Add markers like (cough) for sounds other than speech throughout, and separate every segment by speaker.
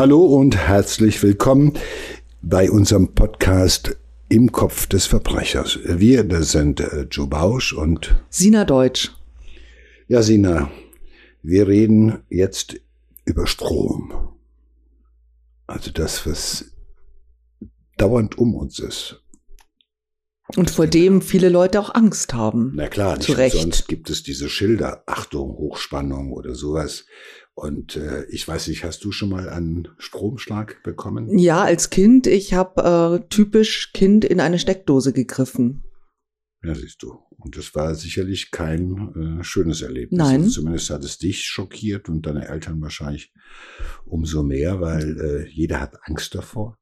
Speaker 1: Hallo und herzlich willkommen bei unserem Podcast Im Kopf des Verbrechers. Wir, das sind äh, Joe Bausch und
Speaker 2: Sina Deutsch.
Speaker 1: Ja, Sina, wir reden jetzt über Strom. Also das, was dauernd um uns ist.
Speaker 2: Und vor dem viele Leute auch Angst haben.
Speaker 1: Na klar, nicht
Speaker 2: Zu Recht.
Speaker 1: sonst gibt es diese Schilder, Achtung, Hochspannung oder sowas. Und äh, ich weiß nicht, hast du schon mal einen Stromschlag bekommen?
Speaker 2: Ja, als Kind, ich habe äh, typisch Kind in eine Steckdose gegriffen.
Speaker 1: Ja, siehst du. Und das war sicherlich kein äh, schönes Erlebnis.
Speaker 2: Nein.
Speaker 1: Also zumindest hat es dich schockiert und deine Eltern wahrscheinlich umso mehr, weil äh, jeder hat Angst davor.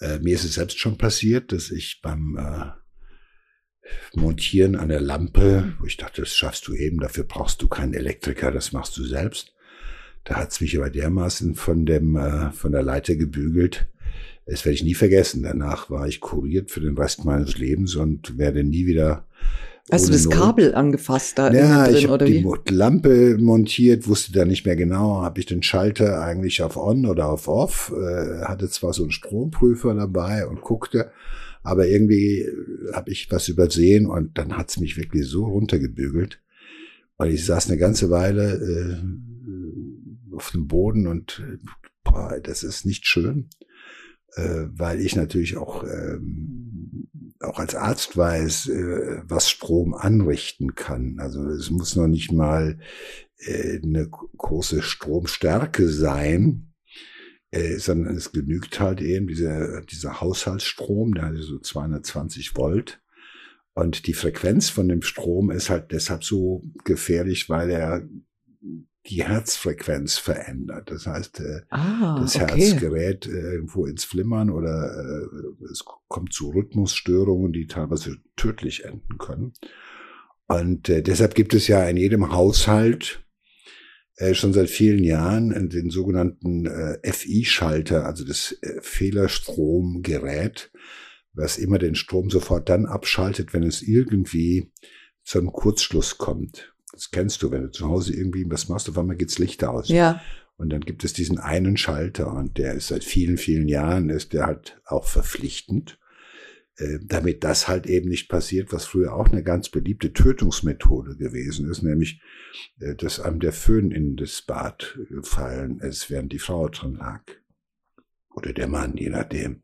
Speaker 1: Äh, mir ist es selbst schon passiert, dass ich beim äh, Montieren einer Lampe, wo ich dachte, das schaffst du eben, dafür brauchst du keinen Elektriker, das machst du selbst. Da hat's mich aber dermaßen von dem äh, von der Leiter gebügelt. Das werde ich nie vergessen. Danach war ich kuriert für den Rest meines Lebens und werde nie wieder.
Speaker 2: Hast du das
Speaker 1: Not-
Speaker 2: Kabel angefasst da
Speaker 1: ja,
Speaker 2: innen
Speaker 1: ich
Speaker 2: drin
Speaker 1: habe
Speaker 2: oder
Speaker 1: die
Speaker 2: wie?
Speaker 1: Lampe montiert, wusste da nicht mehr genau, habe ich den Schalter eigentlich auf On oder auf Off, äh, hatte zwar so einen Stromprüfer dabei und guckte, aber irgendwie habe ich was übersehen und dann hat's mich wirklich so runtergebügelt. Und ich saß eine ganze Weile äh, auf dem Boden und äh, boah, das ist nicht schön, äh, weil ich natürlich auch ähm, auch als Arzt weiß, äh, was Strom anrichten kann. Also es muss noch nicht mal äh, eine große Stromstärke sein, äh, sondern es genügt halt eben dieser, dieser Haushaltsstrom, der hat so 220 Volt. Und die Frequenz von dem Strom ist halt deshalb so gefährlich, weil er die Herzfrequenz verändert. Das heißt, äh,
Speaker 2: Ah,
Speaker 1: das Herz
Speaker 2: okay.
Speaker 1: gerät äh, irgendwo ins Flimmern oder äh, es kommt zu Rhythmusstörungen, die teilweise tödlich enden können. Und äh, deshalb gibt es ja in jedem Haushalt äh, schon seit vielen Jahren den sogenannten äh, FI-Schalter, also das äh, Fehlerstromgerät, was immer den Strom sofort dann abschaltet, wenn es irgendwie zu einem Kurzschluss kommt. Das kennst du, wenn du zu Hause irgendwie was machst, auf einmal geht's Licht aus.
Speaker 2: Ja,
Speaker 1: Und dann gibt es diesen einen Schalter und der ist seit vielen, vielen Jahren, ist der halt auch verpflichtend, äh, damit das halt eben nicht passiert, was früher auch eine ganz beliebte Tötungsmethode gewesen ist, nämlich, äh, dass einem der Föhn in das Bad gefallen ist, während die Frau drin lag. Oder der Mann, je nachdem.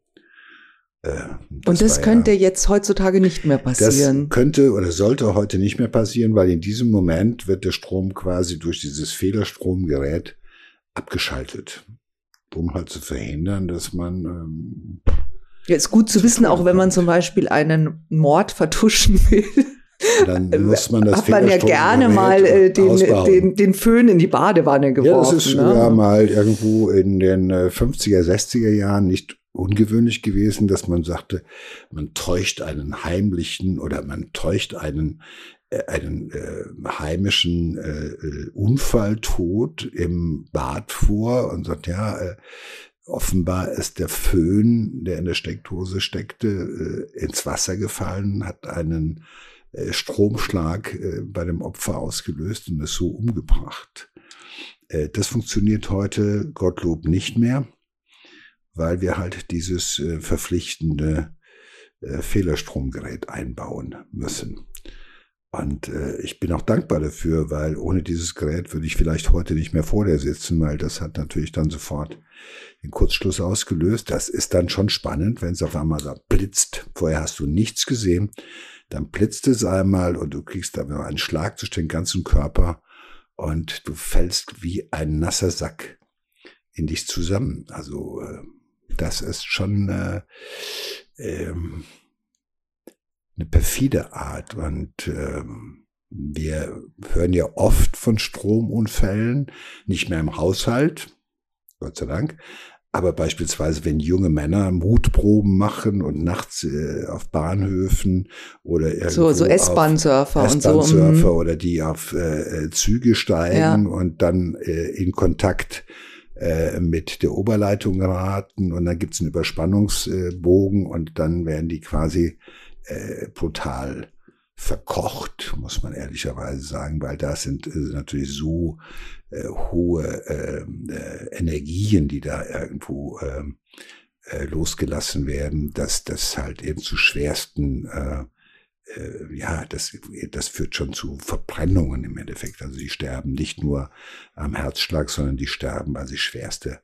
Speaker 1: Äh,
Speaker 2: und das könnte
Speaker 1: ja,
Speaker 2: jetzt heutzutage nicht mehr
Speaker 1: das
Speaker 2: passieren.
Speaker 1: könnte oder sollte heute nicht mehr passieren, weil in diesem Moment wird der Strom quasi durch dieses Fehlerstromgerät abgeschaltet, um halt zu verhindern, dass man ähm,
Speaker 2: Ja, ist gut zu wissen, auch wenn man zum Beispiel einen Mord vertuschen (laughs) will.
Speaker 1: dann muss man das
Speaker 2: Hat man ja gerne mal äh, den, den, den Föhn in die Badewanne
Speaker 1: ja,
Speaker 2: geworfen.
Speaker 1: das ist
Speaker 2: ne?
Speaker 1: früher mal irgendwo in den äh, 50er, 60er Jahren nicht ungewöhnlich gewesen, dass man sagte, man täuscht einen heimlichen oder man täuscht einen äh, einen äh, heimischen äh, äh, Unfalltod im Bad vor und sagt, ja, äh, offenbar ist der Föhn, der in der Steckdose steckte, äh, ins Wasser gefallen, hat einen äh, Stromschlag äh, bei dem Opfer ausgelöst und es so umgebracht. Äh, das funktioniert heute Gottlob nicht mehr, weil wir halt dieses äh, verpflichtende äh, Fehlerstromgerät einbauen müssen. Und äh, ich bin auch dankbar dafür, weil ohne dieses Gerät würde ich vielleicht heute nicht mehr vor dir sitzen, weil das hat natürlich dann sofort den Kurzschluss ausgelöst. Das ist dann schon spannend, wenn es auf einmal da blitzt. Vorher hast du nichts gesehen, dann blitzt es einmal und du kriegst da einen Schlag durch den ganzen Körper und du fällst wie ein nasser Sack in dich zusammen. Also äh, das ist schon äh, ähm, eine perfide Art und ähm, wir hören ja oft von Stromunfällen, nicht mehr im Haushalt, Gott sei Dank, aber beispielsweise, wenn junge Männer Mutproben machen und nachts äh, auf Bahnhöfen oder irgendwo
Speaker 2: So, so S-Bahn-Surfer und so.
Speaker 1: S-Bahn-Surfer
Speaker 2: mhm.
Speaker 1: oder die auf äh, Züge steigen
Speaker 2: Ja.
Speaker 1: und dann äh, in Kontakt äh, mit der Oberleitung geraten und dann gibt's einen Überspannungsbogen und dann werden die quasi äh, brutal verkocht, muss man ehrlicherweise sagen, weil da sind äh, natürlich so äh, hohe ähm, äh, Energien, die da irgendwo ähm, äh, losgelassen werden, dass das halt eben zu schwersten äh, ja, das, das führt schon zu Verbrennungen im Endeffekt. Also die sterben nicht nur am Herzschlag, sondern die sterben, weil sie schwerste,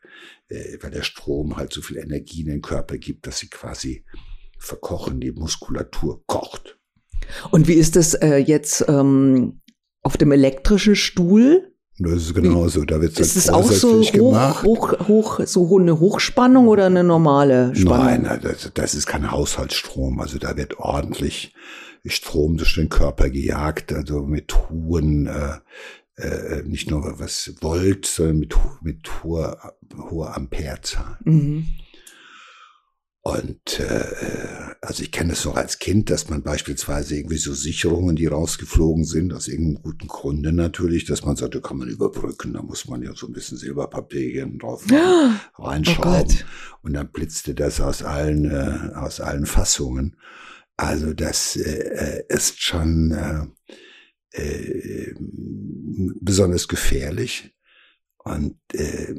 Speaker 1: äh, weil der Strom halt so viel Energie in den Körper gibt, dass sie quasi verkochen, die Muskulatur kocht.
Speaker 2: Und wie ist das äh, jetzt ähm, auf dem elektrischen Stuhl?
Speaker 1: Das ist genauso. Da wird
Speaker 2: es ist auch so hoch,
Speaker 1: gemacht.
Speaker 2: hoch, hoch, so eine Hochspannung oder eine normale Spannung?
Speaker 1: Nein, das, das ist kein Haushaltsstrom. Also da wird ordentlich Strom durch den Körper gejagt, also mit hohen, äh, äh, nicht nur was Volt, sondern mit, mit hoher, hoher Amperezahl. Mhm. Und äh, also ich kenne es noch als Kind, dass man beispielsweise irgendwie so Sicherungen, die rausgeflogen sind, aus irgendeinem guten Grunde natürlich, dass man sagt, da kann man überbrücken, da muss man ja so ein bisschen Silberpapierchen drauf oh reinschrauben. Oh und dann blitzte das aus allen, äh, aus allen Fassungen. Also das äh, äh, ist schon äh, äh, besonders gefährlich. Und äh,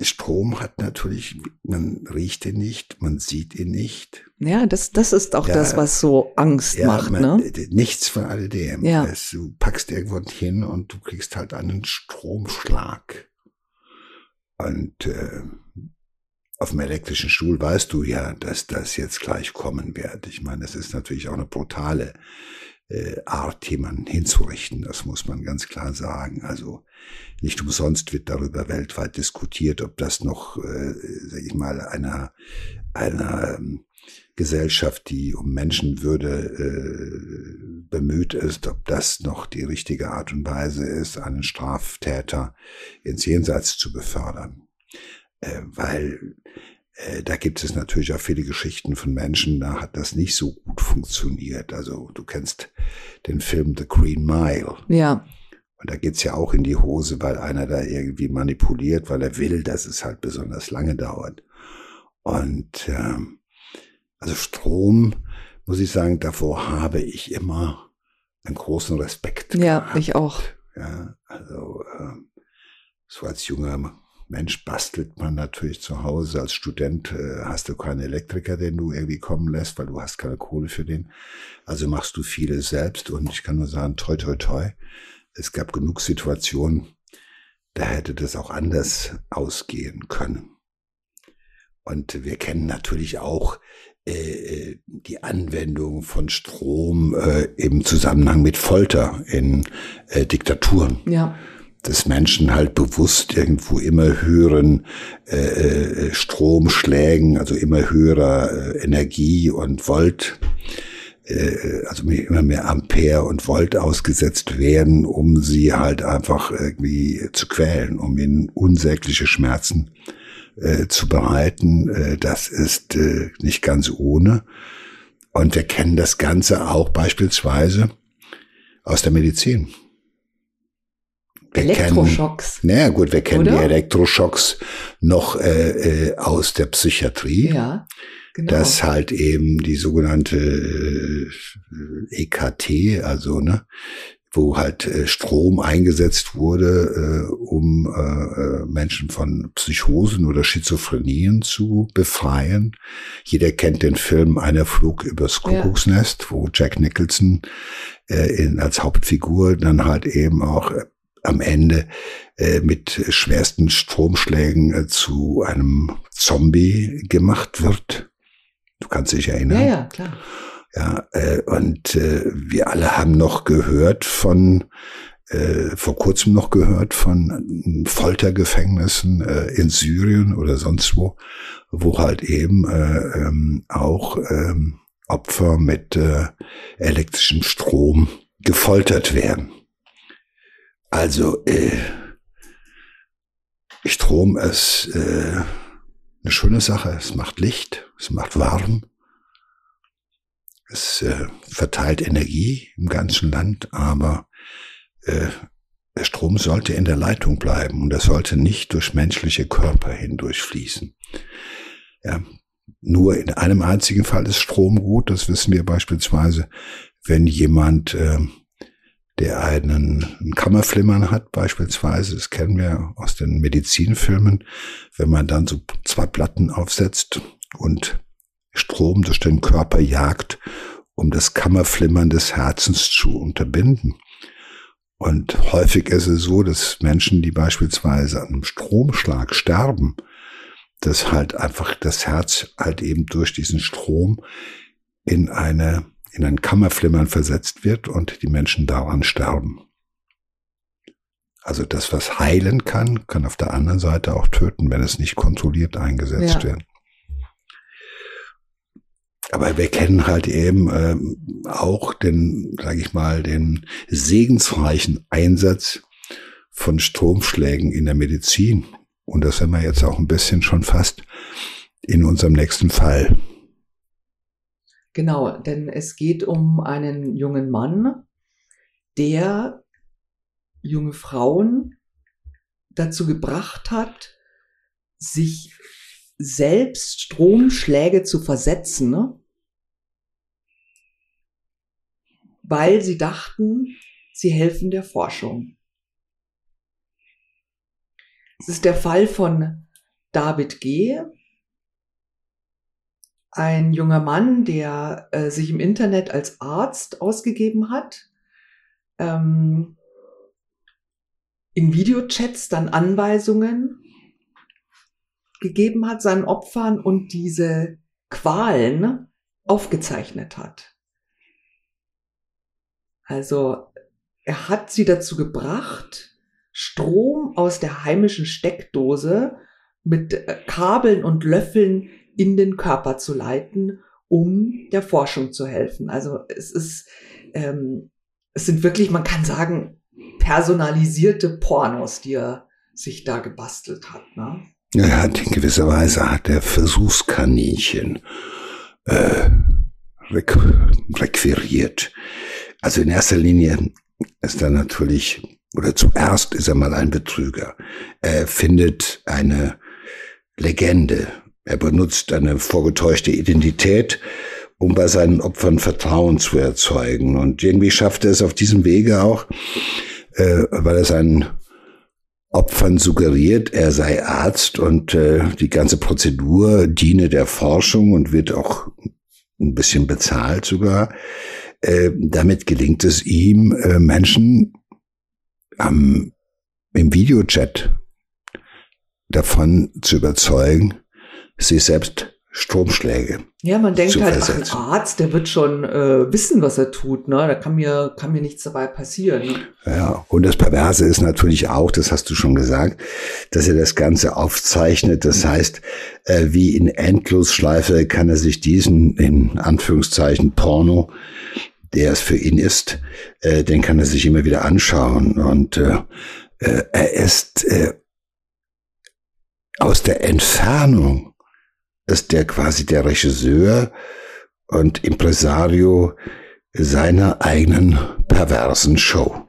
Speaker 1: Strom hat natürlich, man riecht ihn nicht, man sieht ihn nicht.
Speaker 2: Ja, das, das ist auch ja, das, was so Angst ja, macht. Man, ne?
Speaker 1: Nichts von alledem. Ja. Du packst irgendwo hin und du kriegst halt einen Stromschlag. Und äh, auf dem elektrischen Stuhl weißt du ja, dass das jetzt gleich kommen wird. Ich meine, das ist natürlich auch eine brutale äh, Art, jemanden hinzurichten. Das muss man ganz klar sagen. Also nicht umsonst wird darüber weltweit diskutiert, ob das noch, äh, sag ich mal, einer einer ähm, Gesellschaft, die um Menschenwürde äh, bemüht ist, ob das noch die richtige Art und Weise ist, einen Straftäter ins Jenseits zu befördern äh, weil äh, da gibt es natürlich auch viele Geschichten von Menschen, da hat das nicht so gut funktioniert. Also du kennst den Film The Green Mile.
Speaker 2: Ja.
Speaker 1: Und da geht's ja auch in die Hose, weil einer da irgendwie manipuliert, weil er will, dass es halt besonders lange dauert. Und ähm, also Strom, muss ich sagen, davor habe ich immer einen großen Respekt.
Speaker 2: Ja, gehabt. ich auch.
Speaker 1: Ja, also äh, so als junger Mensch, bastelt man natürlich zu Hause. Als Student äh, hast du keinen Elektriker, den du irgendwie kommen lässt, weil du hast keine Kohle für den. Also machst du vieles selbst und ich kann nur sagen, toi, toi, toi. Es gab genug Situationen, da hätte das auch anders ausgehen können. Und wir kennen natürlich auch äh, äh die Anwendung von Strom äh, im Zusammenhang mit Folter in äh, Diktaturen.
Speaker 2: Ja
Speaker 1: dass Menschen halt bewusst irgendwo immer höheren äh, äh, Stromschlägen, also immer höherer äh, Energie und Volt, äh, also immer mehr Ampere und Volt ausgesetzt werden, um sie halt einfach irgendwie zu quälen, um ihnen unsägliche Schmerzen äh, zu bereiten. Äh, das ist äh, nicht ganz ohne. Und wir kennen das Ganze auch beispielsweise aus der Medizin.
Speaker 2: Elektroschocks.
Speaker 1: Kennen, naja, gut, wir kennen Oder? die Elektroschocks noch äh, äh, aus der Psychiatrie.
Speaker 2: Ja. Genau.
Speaker 1: Dass halt eben die sogenannte äh, EKT, also ne, wo halt äh, Strom eingesetzt wurde, äh, um äh, äh, Menschen von Psychosen oder Schizophrenien zu befreien. Jeder kennt den Film Einer Flug übers Kuckucksnest, ja. wo Jack Nicholson äh, in, als Hauptfigur dann halt eben auch am Ende äh, mit schwersten Stromschlägen äh, zu einem Zombie gemacht wird. Du kannst dich erinnern.
Speaker 2: Ja, ja, klar.
Speaker 1: Ja, äh, und äh, wir alle haben noch gehört von, äh, vor kurzem noch gehört von Foltergefängnissen äh, in Syrien oder sonst wo, wo halt eben äh, ähm, auch ähm, Opfer mit äh, elektrischem Strom gefoltert werden. Also, äh, Strom ist äh, eine schöne Sache. Es macht Licht, es macht warm, es äh, verteilt Energie im ganzen Land, aber äh, der Strom sollte in der Leitung bleiben und er sollte nicht durch menschliche Körper hindurch fließen. Ja, nur in einem einzigen Fall ist Strom gut, das wissen wir beispielsweise, wenn jemand, äh, der einen, Kammerflimmern hat beispielsweise, das kennen wir aus den Medizinfilmen, wenn man dann so zwei Platten aufsetzt und Strom durch den Körper jagt, um das Kammerflimmern des Herzens zu unterbinden. Und häufig ist es so, dass Menschen, die beispielsweise an einem Stromschlag sterben, dass halt einfach das Herz halt eben durch diesen Strom in eine, in ein Kammerflimmern versetzt wird und die Menschen daran sterben. Also das, was heilen kann, kann auf der anderen Seite auch töten, wenn es nicht kontrolliert eingesetzt ja. wird. Aber wir kennen halt eben ähm, auch den, sage ich mal, den segensreichen Einsatz von Stromschlägen in der Medizin. Und das sind wir jetzt auch ein bisschen schon fast in unserem nächsten Fall.
Speaker 2: Genau, denn es geht um einen jungen Mann, der junge Frauen dazu gebracht hat, sich selbst Stromschläge zu versetzen, ne? weil sie dachten, sie helfen der Forschung. Es ist der Fall von David G., ein junger Mann, der äh, sich im Internet als Arzt ausgegeben hat, ähm, in Videochats dann Anweisungen gegeben hat seinen Opfern und diese Qualen aufgezeichnet hat. Also er hat sie dazu gebracht, Strom aus der heimischen Steckdose mit äh, Kabeln und Löffeln in den Körper zu leiten, um der Forschung zu helfen. Also es ist, ähm, es sind wirklich, man kann sagen, personalisierte Pornos, die er sich da gebastelt hat. Ne?
Speaker 1: Er hat in gewisser Weise hat er Versuchskaninchen äh, requiriert. Also in erster Linie ist er natürlich, oder zuerst ist er mal ein Betrüger. Er findet eine Legende. Er benutzt eine vorgetäuschte Identität, um bei seinen Opfern Vertrauen zu erzeugen. Und irgendwie schafft er es auf diesem Wege auch, äh, weil er seinen Opfern suggeriert, er sei Arzt und äh, die ganze Prozedur diene der Forschung und wird auch ein bisschen bezahlt sogar. Äh, damit gelingt es ihm, äh, Menschen am, im Videochat davon zu überzeugen, sich selbst Stromschläge.
Speaker 2: Ja, man denkt halt, ach, ein Arzt, der wird schon äh, wissen, was er tut. Ne? Da kann mir, kann mir nichts dabei passieren. Ne?
Speaker 1: Ja, und das Perverse ist natürlich auch, das hast du schon gesagt, dass er das Ganze aufzeichnet. Das heißt, äh, wie in Endlosschleife kann er sich diesen, in Anführungszeichen, Porno, der es für ihn ist, äh, den kann er sich immer wieder anschauen. Und äh, äh er ist äh, aus der Entfernung ist der quasi der Regisseur und Impresario seiner eigenen perversen Show.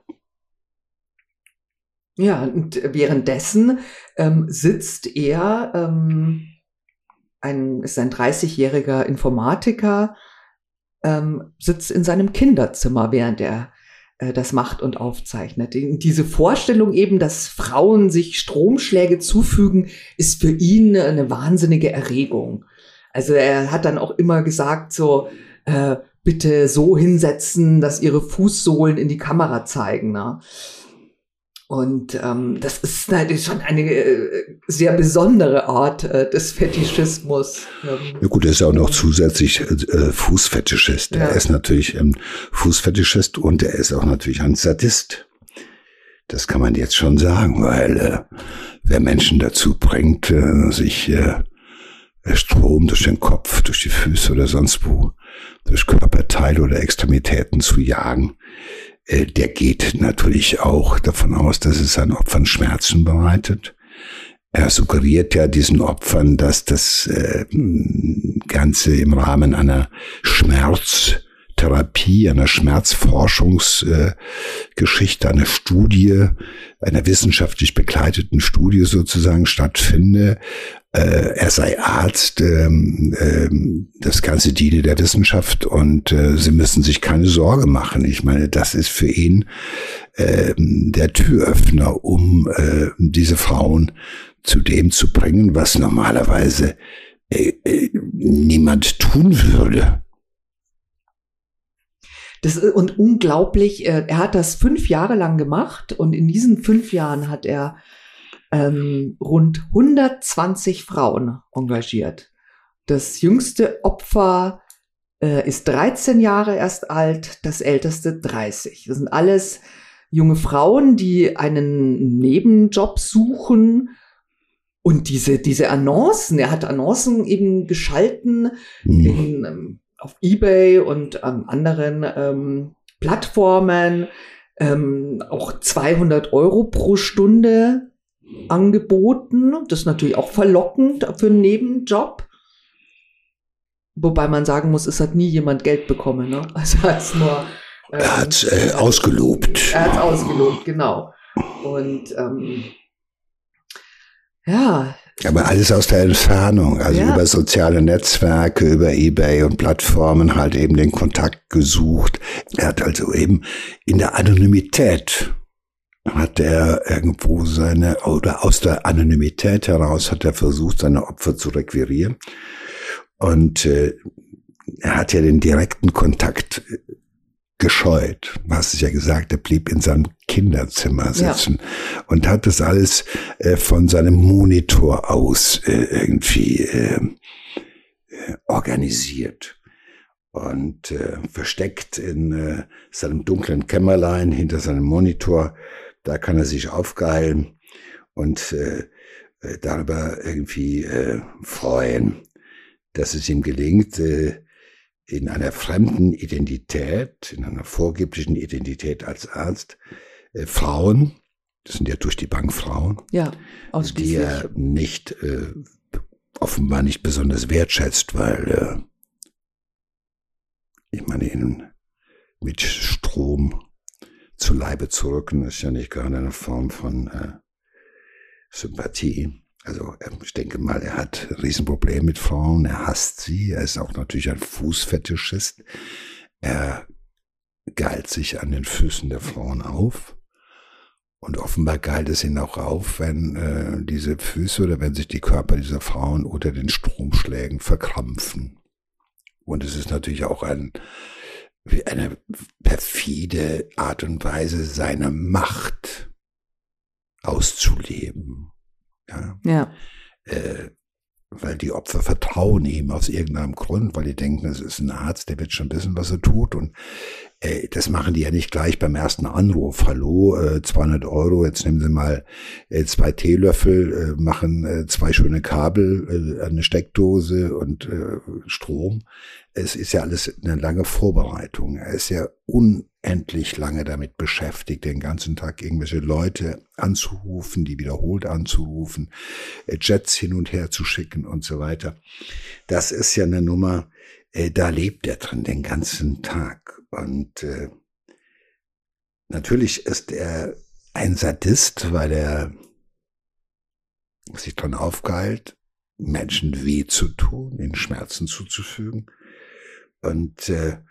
Speaker 2: Ja, und währenddessen ähm, sitzt er, ähm, ein, ist ein 30-jähriger Informatiker, ähm, sitzt in seinem Kinderzimmer, während er das macht und aufzeichnet. Diese Vorstellung eben, dass Frauen sich Stromschläge zufügen, ist für ihn eine wahnsinnige Erregung. Also er hat dann auch immer gesagt, so, äh, bitte so hinsetzen, dass ihre Fußsohlen in die Kamera zeigen. Ne? Und ähm, das ist natürlich schon eine äh, sehr besondere Art äh, des Fetischismus.
Speaker 1: Ähm. Ja gut, er ist ja auch noch zusätzlich äh, Fußfetischist. Ja. Er ist natürlich ein Fußfetischist und er ist auch natürlich ein Sadist. Das kann man jetzt schon sagen, weil äh, wer Menschen dazu bringt, äh, sich äh, Strom durch den Kopf, durch die Füße oder sonst wo, durch Körperteile oder Extremitäten zu jagen, äh, der geht natürlich auch davon aus, dass es seinen Opfern Schmerzen bereitet. Er suggeriert ja diesen Opfern, dass das äh, Ganze im Rahmen einer Schmerz Therapie, einer Schmerzforschungsgeschichte, einer Studie, einer wissenschaftlich begleiteten Studie sozusagen stattfinde. Äh, er sei Arzt, ähm, ähm, das Ganze diene der Wissenschaft und äh, Sie müssen sich keine Sorge machen. Ich meine, das ist für ihn ähm, der Türöffner, um äh, diese Frauen zu dem zu bringen, was normalerweise niemand tun würde.
Speaker 2: Das ist und unglaublich. Er hat das fünf Jahre lang gemacht und in diesen fünf Jahren hat er ähm, rund 120 Frauen engagiert. Das jüngste Opfer äh, ist 13 Jahre erst alt, das älteste 30. Das sind alles junge Frauen, die einen Nebenjob suchen. Und diese, diese Annoncen, er hat Annoncen eben geschalten mhm. in, ähm, auf Ebay und an anderen ähm, Plattformen, ähm, auch 200 Euro pro Stunde angeboten. Das ist natürlich auch verlockend für einen Nebenjob. Wobei man sagen muss, es hat nie jemand Geld bekommen. Ne? (laughs) Also hat es nur.
Speaker 1: Ähm, er hat äh, ausgelobt.
Speaker 2: Er hat ausgelobt, genau. Und ähm, ja.
Speaker 1: Aber alles aus der Entfernung, also ja. über soziale Netzwerke, über Ebay und Plattformen halt eben den Kontakt gesucht. Er hat also eben in der Anonymität hat er irgendwo seine, oder aus der Anonymität heraus hat er versucht, seine Opfer zu requirieren. Und äh, er hat ja den direkten Kontakt äh, gescheut. Du hast es ja gesagt, er blieb in seinem Kinderzimmer sitzen ja. und hat das alles äh, von seinem Monitor aus äh, irgendwie äh, äh organisiert und äh, versteckt in äh, seinem dunklen Kämmerlein hinter seinem Monitor da kann er sich aufgeilen und äh, darüber irgendwie freuen, dass es ihm gelingt, äh, in einer fremden Identität, in einer vorgeblichen Identität als Arzt, äh, Frauen, das sind ja durch die Bank Frauen,
Speaker 2: ja,
Speaker 1: die er nicht, äh, offenbar nicht besonders wertschätzt, weil äh, ich meine, ihnen mit Strom zu Leibe zu rücken, ist ja nicht gerade eine Form von äh, Sympathie. Also ich denke mal, er hat ein Riesenproblem mit Frauen, er hasst sie, er ist auch natürlich ein Fußfetischist. Er geilt sich an den Füßen der Frauen auf. Und offenbar geilt es ihn auch auf, wenn äh, diese Füße oder wenn sich die Körper dieser Frauen unter den Stromschlägen verkrampfen. Und es ist natürlich auch ein eine perfide Art und Weise, seine Macht auszuleben. Ja.
Speaker 2: ja.
Speaker 1: Äh, weil die Opfer vertrauen ihm aus irgendeinem Grund, weil die denken, es ist ein Arzt, der wird schon wissen, was er tut. Und äh, das machen die ja nicht gleich beim ersten Anruf. Hallo, äh, 200 Euro, jetzt nehmen Sie mal äh, zwei Teelöffel, äh, machen äh, zwei schöne Kabel, äh, eine Steckdose und äh, Strom. Es ist ja alles eine lange Vorbereitung. Er ist ja unendlich lange damit beschäftigt, den ganzen Tag irgendwelche Leute anzurufen, die wiederholt anzurufen, äh, Jets hin und her zu schicken und so weiter. Das ist ja eine Nummer, äh, da lebt er drin den ganzen Tag. Und äh, natürlich ist er ein Sadist, weil er sich dran aufgeheilt, Menschen weh zu tun, ihnen Schmerzen zuzufügen. Und äh,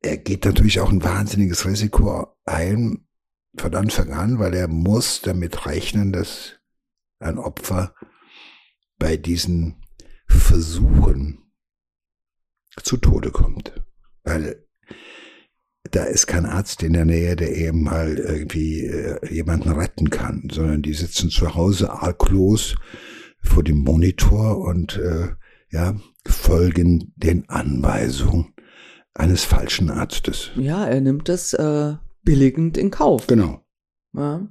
Speaker 1: er geht natürlich auch ein wahnsinniges Risiko ein von Anfang an, weil er muss damit rechnen, dass ein Opfer bei diesen Versuchen zu Tode kommt. Weil da ist kein Arzt in der Nähe, der eben mal irgendwie äh, jemanden retten kann, sondern die sitzen zu Hause arglos vor dem Monitor und äh, ja, folgen den Anweisungen eines falschen Arztes.
Speaker 2: Ja, er nimmt das äh, billigend in Kauf.
Speaker 1: Genau.
Speaker 2: Ja.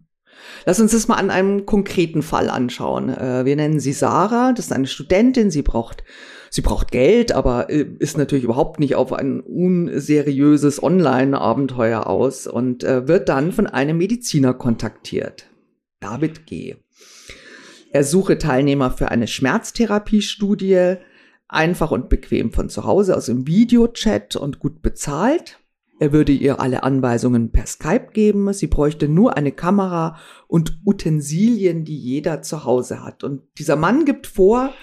Speaker 2: Lass uns das mal an einem konkreten Fall anschauen. Äh, wir nennen sie Sarah, das ist eine Studentin, sie braucht, sie braucht Geld, aber äh, ist natürlich überhaupt nicht auf ein unseriöses Online-Abenteuer aus und äh, wird dann von einem Mediziner kontaktiert. David G. Er suche Teilnehmer für eine Schmerztherapiestudie. einfach und bequem von zu Hause aus im Videochat und gut bezahlt. Er würde ihr alle Anweisungen per Skype geben. Sie bräuchte nur eine Kamera und Utensilien, die jeder zu Hause hat. Und dieser Mann gibt vor,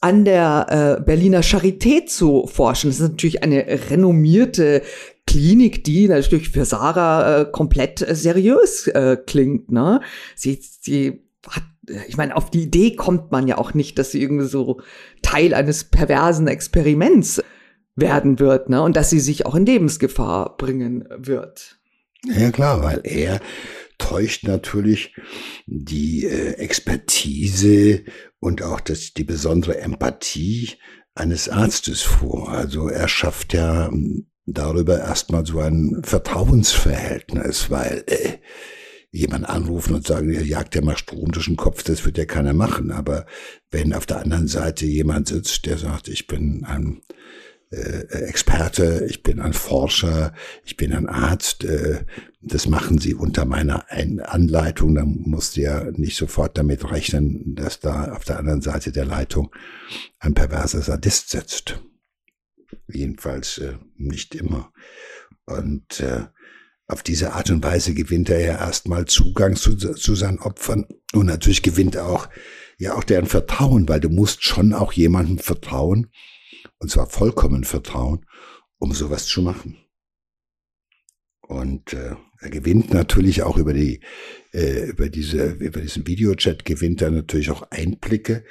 Speaker 2: an der äh, Berliner Charité zu forschen. Das ist natürlich eine renommierte Klinik, die natürlich für Sarah äh, komplett äh, seriös äh, klingt. Ne? Sie, sie hat, ich meine, auf die Idee kommt man ja auch nicht, dass sie irgendwie so Teil eines perversen Experiments werden wird, ne? Und dass sie sich auch in Lebensgefahr bringen wird.
Speaker 1: Ja klar, weil er täuscht natürlich die äh, Expertise und auch das, die besondere Empathie eines Arztes vor. Also er schafft ja hm, darüber erstmal so ein Vertrauensverhältnis, weil äh, jemand anrufen und sagen, ihr jagt ja mal Strom durch den Kopf, das wird ja keiner machen. Aber wenn auf der anderen Seite jemand sitzt, der sagt, ich bin ein Experte, ich bin ein Forscher, ich bin ein Arzt. Äh, das machen sie unter meiner Anleitung. Dann musst du ja nicht sofort damit rechnen, dass da auf der anderen Seite der Leitung ein perverser Sadist sitzt. Jedenfalls äh, nicht immer. Und äh, auf diese Art und Weise gewinnt er ja erstmal Zugang zu, zu seinen Opfern und natürlich gewinnt er auch ja auch deren Vertrauen, weil du musst schon auch jemandem vertrauen, und zwar vollkommen Vertrauen, um sowas zu machen. Und äh, er gewinnt natürlich auch über die äh, über diese über diesen Videochat gewinnt er natürlich auch Einblicke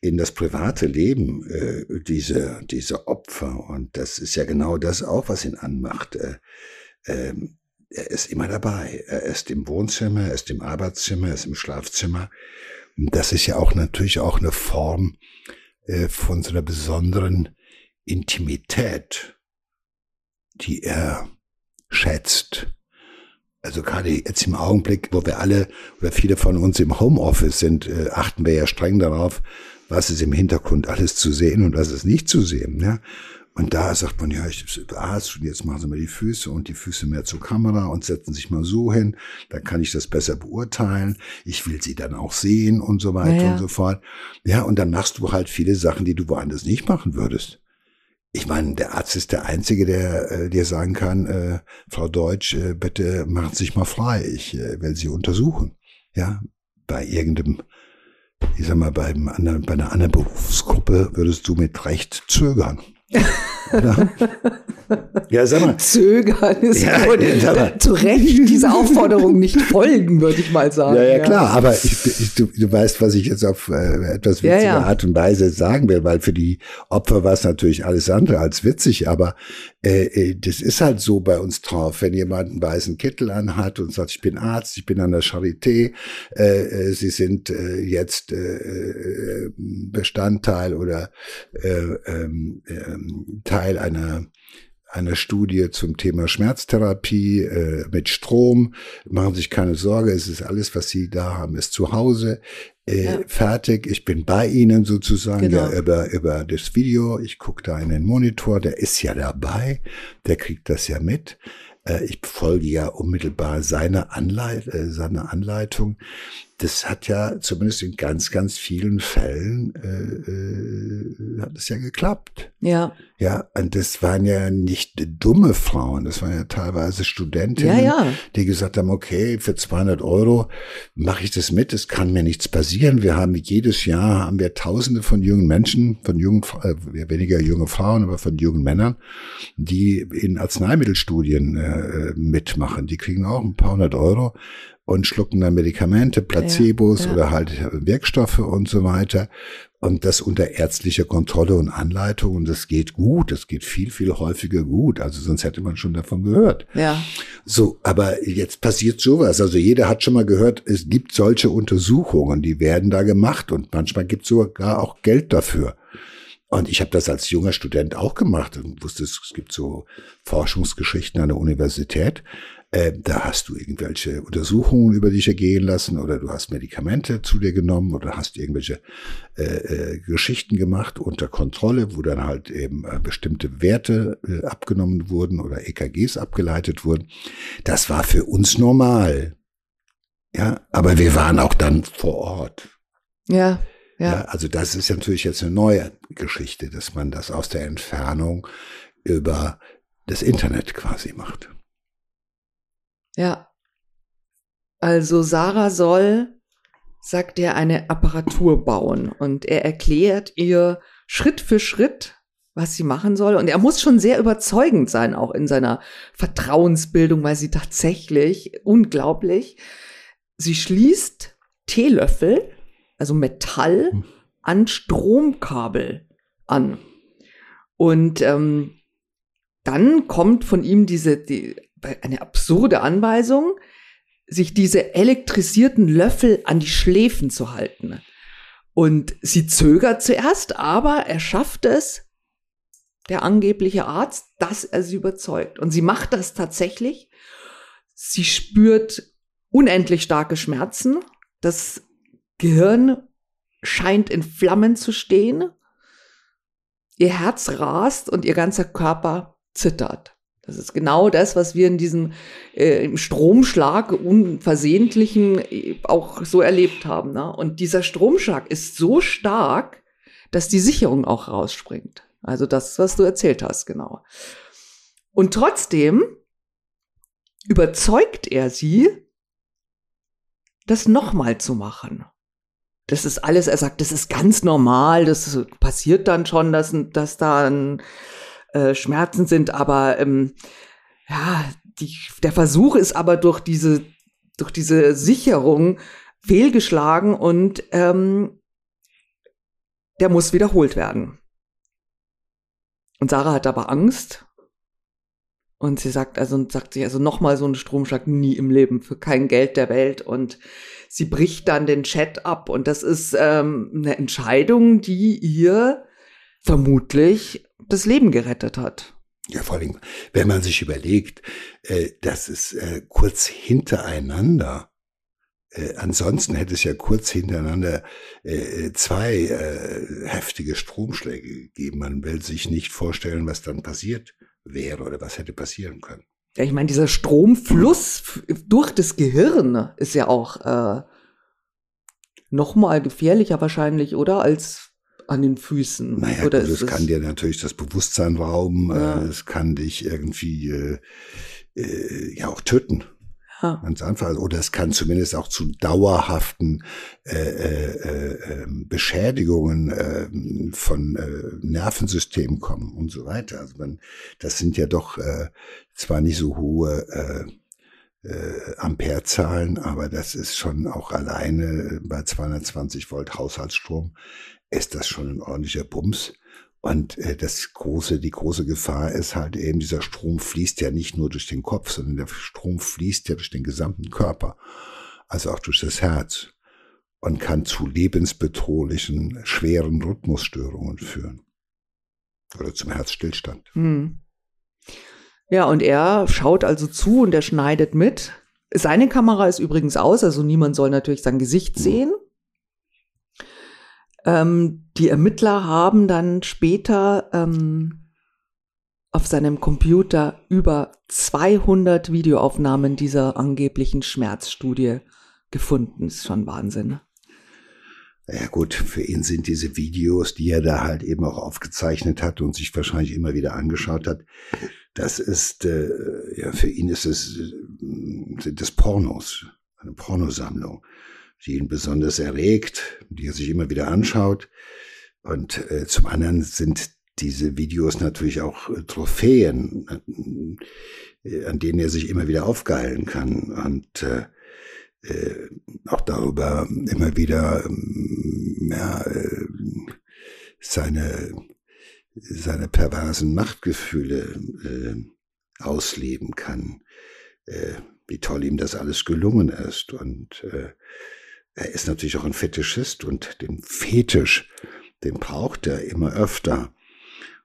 Speaker 1: in das private Leben äh, diese diese Opfer und das ist ja genau das auch was ihn anmacht. Äh, äh, er ist immer dabei. Er ist im Wohnzimmer, er ist im Arbeitszimmer, er ist im Schlafzimmer. Und das ist ja auch natürlich auch eine Form äh, von so einer besonderen Intimität, die er schätzt. Also gerade jetzt im Augenblick, wo wir alle oder viele von uns im Homeoffice sind, äh, achten wir ja streng darauf, was ist im Hintergrund alles zu sehen und was ist nicht zu sehen. Ja? Und da sagt man, ja, ich Arzt und jetzt machen Sie mal die Füße und die Füße mehr zur Kamera und setzen sich mal so hin, dann kann ich das besser beurteilen. Ich will Sie dann auch sehen und so weiter ja. und so fort. Ja, und dann machst du halt viele Sachen, die du woanders nicht machen würdest. Ich meine, der Arzt ist der Einzige, der äh, dir sagen kann, äh, Frau Deutsch, äh, bitte Sie sich mal frei, ich äh, will Sie untersuchen. Ja, bei irgendeinem, ich sag mal, beim anderen, bei einer anderen Berufsgruppe würdest du mit Recht zögern.
Speaker 2: Ja, sag mal. Zögern ist ja, ja, zu Recht dieser Aufforderung nicht folgen, würde ich mal sagen.
Speaker 1: Ja, ja, klar, aber ich, ich, du, du weißt, was ich jetzt auf äh, etwas witzige ja, Art und Weise sagen will, weil für die Opfer war es natürlich alles andere als witzig, aber äh, äh, das ist halt so bei uns drauf, wenn jemand einen weißen Kittel anhat und sagt, ich bin Arzt, ich bin an der Charité, äh, äh, sie sind äh, jetzt äh, äh Bestandteil oder äh, ähm, äh, Teil einer einer Studie zum Thema Schmerztherapie äh, mit Strom. Machen Sie sich keine Sorge, es ist alles, was Sie da haben, ist zu Hause. Äh, ja. Fertig, ich bin bei Ihnen sozusagen genau. ja, über, über das Video. Ich gucke da in den Monitor, der ist ja dabei, der kriegt das ja mit. Äh, ich folge ja unmittelbar seiner, Anleit äh, seiner Anleitung das hat ja zumindest in ganz, ganz vielen Fällen äh, äh, hat es ja geklappt.
Speaker 2: Ja.
Speaker 1: Ja, und das waren ja nicht dumme Frauen, das waren ja teilweise Studentinnen,
Speaker 2: ja, ja.
Speaker 1: die gesagt haben, okay, für 200 Euro mache ich das mit, es kann mir nichts passieren. Wir haben jedes Jahr haben wir Tausende von jungen Menschen, von jungen, äh, weniger junge Frauen, aber von jungen Männern, die in Arzneimittelstudien äh, mitmachen. Die kriegen auch ein paar hundert Euro und schlucken dann Medikamente, Placebos ja, ja. oder halt Wirkstoffe und so weiter. Und das unter ärztlicher Kontrolle und Anleitung. Und das geht gut. Das geht viel, viel häufiger gut. Also sonst hätte man schon davon gehört.
Speaker 2: Ja.
Speaker 1: So, aber jetzt passiert sowas. Also jeder hat schon mal gehört, es gibt solche Untersuchungen, die werden da gemacht. Und manchmal gibt es sogar auch Geld dafür. Und ich habe das als junger Student auch gemacht und wusste, es gibt so Forschungsgeschichten an der Universität. Äh, da hast du irgendwelche Untersuchungen über dich ergehen lassen oder du hast Medikamente zu dir genommen oder hast irgendwelche äh, äh, Geschichten gemacht unter Kontrolle, wo dann halt eben äh, bestimmte Werte äh, abgenommen wurden oder EKGs abgeleitet wurden. Das war für uns normal. Ja, aber wir waren auch dann vor Ort.
Speaker 2: Ja.
Speaker 1: Ja. ja. also das ist natürlich jetzt eine neue Geschichte, dass man das aus der Entfernung über das Internet quasi macht.
Speaker 2: Ja. Also Sarah soll, sagt er, eine Apparatur bauen und er erklärt ihr Schritt für Schritt, was sie machen soll. Und er muss schon sehr überzeugend sein, auch in seiner Vertrauensbildung, weil sie tatsächlich unglaublich, sie schließt Teelöffel, also Metall, hm. an Stromkabel an. Und ähm, dann kommt von ihm diese die, eine absurde Anweisung, sich diese elektrisierten Löffel an die Schläfen zu halten. Und sie zögert zuerst, aber er schafft es, der angebliche Arzt, dass er sie überzeugt. Und sie macht das tatsächlich. Sie spürt unendlich starke Schmerzen. Das Gehirn scheint in Flammen zu stehen. Ihr Herz rast und ihr ganzer Körper zittert. Das ist genau das, was wir in diesem äh, im Stromschlag unversehentlichen äh, auch so erlebt haben. Ne? Und dieser Stromschlag ist so stark, dass die Sicherung auch rausspringt. Also das, was du erzählt hast, genau. Und trotzdem überzeugt er sie, das nochmal zu machen. Das ist alles, er sagt, das ist ganz normal, das passiert dann schon, dass, dass da ein, äh, Schmerzen sind, aber ähm, ja, die, der Versuch ist aber durch diese, durch diese Sicherung fehlgeschlagen und ähm, der muss wiederholt werden. Und Sarah hat aber Angst. Und sie sagt also, sagt sich also nochmal so einen Stromschlag nie im Leben für kein Geld der Welt. Und sie bricht dann den Chat ab. Und das ist ähm, eine Entscheidung, die ihr vermutlich das Leben gerettet hat.
Speaker 1: Ja, vor allem, wenn man sich überlegt, äh, dass es äh, kurz hintereinander, äh, ansonsten hätte es ja kurz hintereinander äh, zwei äh, heftige Stromschläge gegeben. Man will sich nicht vorstellen, was dann passiert wäre oder was hätte passieren können.
Speaker 2: Ja, ich meine, dieser Stromfluss durch das Gehirn ist ja auch äh, noch mal gefährlicher wahrscheinlich, oder? Als an den Füßen.
Speaker 1: Naja, Oder gut, es kann dir natürlich das Bewusstsein rauben, ja. äh, es kann dich irgendwie äh, äh, ja auch töten. Ja. Ganz einfach. Oder es kann zumindest auch zu dauerhaften äh, äh, äh, Beschädigungen äh, von äh, Nervensystemen kommen und so weiter. Also man, das sind ja doch äh, zwar nicht so hohe äh, äh, Amperezahlen, aber das ist schon auch alleine bei 220 Volt Haushaltsstrom ist das schon ein ordentlicher Bums. Und äh, das große, die große Gefahr ist halt eben, dieser Strom fließt ja nicht nur durch den Kopf, sondern der Strom fließt ja durch den gesamten Körper, also auch durch das Herz und kann zu lebensbedrohlichen, schweren Rhythmusstörungen führen. Oder zum Herzstillstand. Hm.
Speaker 2: Ja, und er schaut also zu und er schneidet mit. Seine Kamera ist übrigens aus, also niemand soll natürlich sein Gesicht sehen. Ähm, die Ermittler haben dann später ähm, auf seinem Computer über 200 Videoaufnahmen dieser angeblichen Schmerzstudie gefunden. Ist schon Wahnsinn.
Speaker 1: Ja gut, für ihn sind diese Videos, die er da halt eben auch aufgezeichnet hat und sich wahrscheinlich immer wieder angeschaut hat, das ist, äh, ja, für ihn ist es, äh, sind das Pornos, eine Pornosammlung die ihn besonders erregt, die er sich immer wieder anschaut. Und äh, zum anderen sind diese Videos natürlich auch äh, Trophäen, äh, an denen er sich immer wieder aufgeilen kann und äh, äh, auch darüber immer wieder ähm, ja, äh, seine seine perversen Machtgefühle äh, ausleben kann, äh, wie toll ihm das alles gelungen ist und er ist natürlich auch ein Fetischist und den Fetisch, den braucht er immer öfter.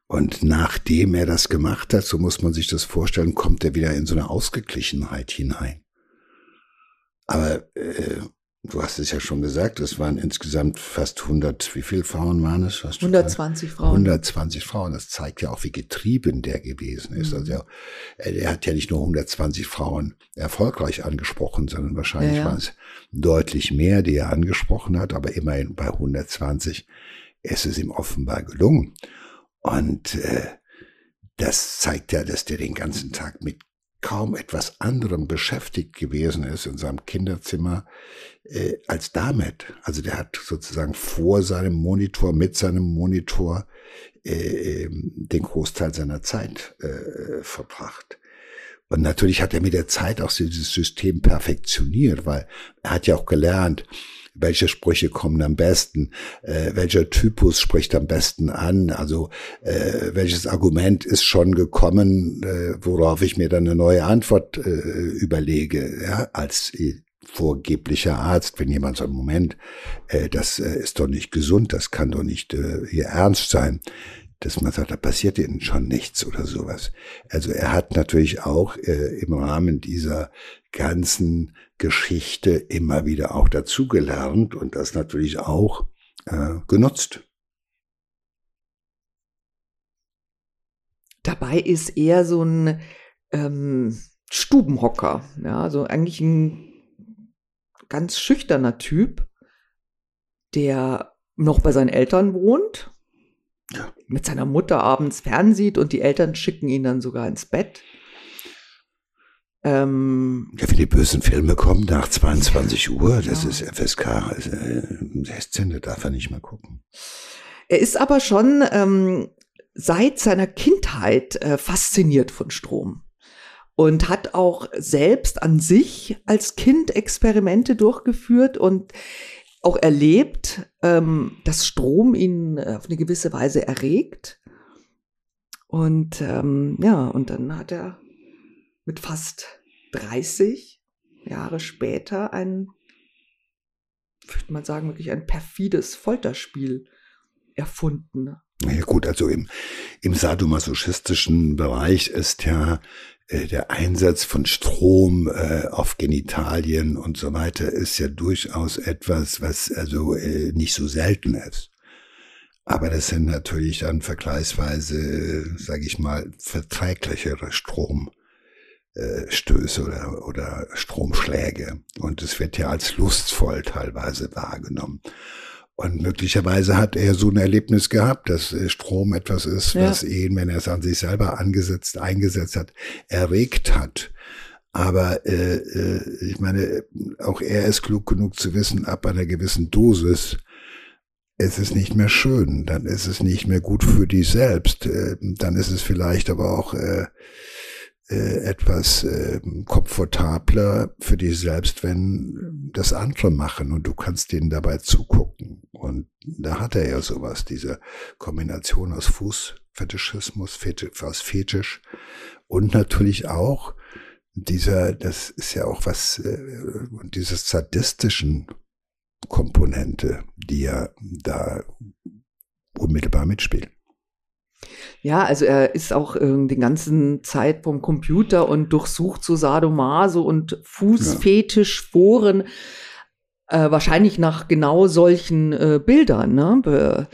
Speaker 1: Und nachdem er das gemacht hat, so muss man sich das vorstellen, kommt er wieder in so eine Ausgeglichenheit hinein. Aber äh, du hast es ja schon gesagt, es waren insgesamt fast 100, wie viele Frauen waren es?
Speaker 2: 120 Frauen.
Speaker 1: 120 Frauen. Das zeigt ja auch, wie getrieben der gewesen ist. Mhm. Also er, er, hat ja nicht nur 120 Frauen erfolgreich angesprochen, sondern wahrscheinlich ja, ja. waren es deutlich mehr, die er angesprochen hat, aber immerhin bei 120 ist es ihm offenbar gelungen. Und äh, das zeigt ja, dass der den ganzen Tag mit kaum etwas anderem beschäftigt gewesen ist in seinem Kinderzimmer äh, als damit. Also der hat sozusagen vor seinem Monitor, mit seinem Monitor äh, ähm, den Großteil seiner Zeit äh, verbracht. Und natürlich hat er mit der Zeit auch dieses System perfektioniert, weil er hat ja auch gelernt, welche Sprüche kommen am besten, äh, welcher Typus spricht am besten an, also äh, welches Argument ist schon gekommen, äh, worauf ich mir dann eine neue Antwort äh, überlege, ja, als vorgeblicher Arzt, wenn jemand sagt, Moment, äh, das äh, ist doch nicht gesund, das kann doch nicht äh, hier ernst sein, dass man sagt, da passiert ihnen schon nichts oder sowas. Also er hat natürlich auch äh, im Rahmen dieser ganzen Geschichte immer wieder auch dazugelernt und das natürlich auch äh, genutzt.
Speaker 2: Dabei ist er so ein ähm, Stubenhocker, ja, so eigentlich ein ganz schüchterner Typ, der noch bei seinen Eltern wohnt, ja. mit seiner Mutter abends fernsieht und die Eltern schicken ihn dann sogar ins Bett.
Speaker 1: Ähm, ja, wie die bösen Filme kommen nach 22 Uhr, das ja. ist FSK, also, 16, da darf er nicht mal gucken.
Speaker 2: Er ist aber schon ähm, seit seiner Kindheit äh, fasziniert von Strom und hat auch selbst an sich als Kind Experimente durchgeführt und auch erlebt, ähm, dass Strom ihn äh, auf eine gewisse Weise erregt. Und ähm, ja, und dann hat er mit fast 30 Jahre später ein, würde man sagen, wirklich ein perfides Folterspiel erfunden.
Speaker 1: Ja gut, also im, im sadomasochistischen Bereich ist ja der Einsatz von Strom äh, auf Genitalien und so weiter ist ja durchaus etwas, was also äh, nicht so selten ist. Aber das sind natürlich dann vergleichsweise, sage ich mal, verträglichere Strom. Äh, oder, oder Stromschläge. Und es wird ja als lustvoll teilweise wahrgenommen. Und möglicherweise hat er so ein Erlebnis gehabt, dass äh, Strom etwas ist, ja. was ihn, wenn er es an sich selber angesetzt, eingesetzt hat, erregt hat. Aber äh, äh, ich meine, auch er ist klug genug zu wissen, ab einer gewissen Dosis es ist nicht mehr schön, dann ist es nicht mehr gut für dich selbst, äh, dann ist es vielleicht aber auch äh, äh, etwas äh, komfortabler für dich selbst, wenn das andere machen und du kannst denen dabei zugucken. Und da hat er ja sowas, diese Kombination aus Fußfetischismus, Fetisch, aus Fetisch und natürlich auch dieser, das ist ja auch was, äh, dieses sadistischen Komponente, die ja da unmittelbar mitspielen.
Speaker 2: Ja, also er ist auch äh, den ganzen Zeit vom Computer und durchsucht so Sadomaso und Fußfetischforen, ja. äh, wahrscheinlich nach genau solchen äh, Bildern, ne? Be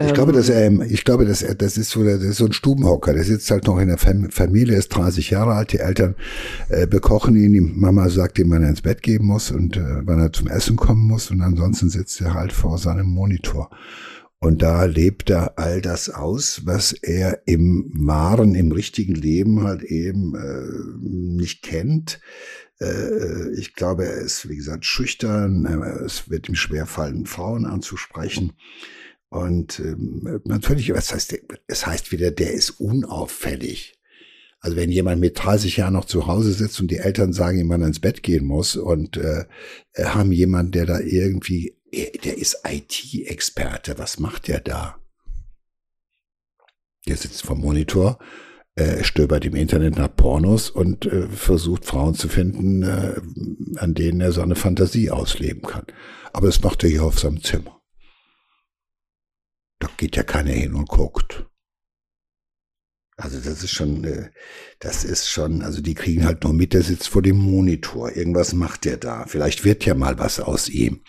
Speaker 1: ich glaube, dass er, ich glaube, dass er, das ist so, das ist so ein Stubenhocker. Der sitzt halt noch in der Familie, ist 30 Jahre alt. Die Eltern äh, bekochen ihn. Die Mama sagt ihm, wann er ins Bett gehen muss und äh, wann er zum Essen kommen muss. Und ansonsten sitzt er halt vor seinem Monitor. Und da lebt er all das aus, was er im wahren, im richtigen Leben halt eben äh, nicht kennt. Äh, ich glaube, er ist, wie gesagt, schüchtern. Es wird ihm schwerfallen, Frauen anzusprechen. Und ähm, natürlich, was heißt, es heißt wieder, der ist unauffällig. Also wenn jemand mit 30 Jahren noch zu Hause sitzt und die Eltern sagen er ins Bett gehen muss und äh, haben jemanden, der da irgendwie der ist IT-Experte. Was macht der da? Der sitzt vom Monitor, äh, stöbert im Internet nach Pornos und äh, versucht Frauen zu finden, äh, an denen er seine Fantasie ausleben kann. Aber das macht er hier auf seinem Zimmer. Da geht ja keiner hin und guckt. Also das ist schon, äh, das ist schon, also die kriegen halt nur mit, der sitzt vor dem Monitor. Irgendwas macht der da. Vielleicht wird ja mal was aus ihm.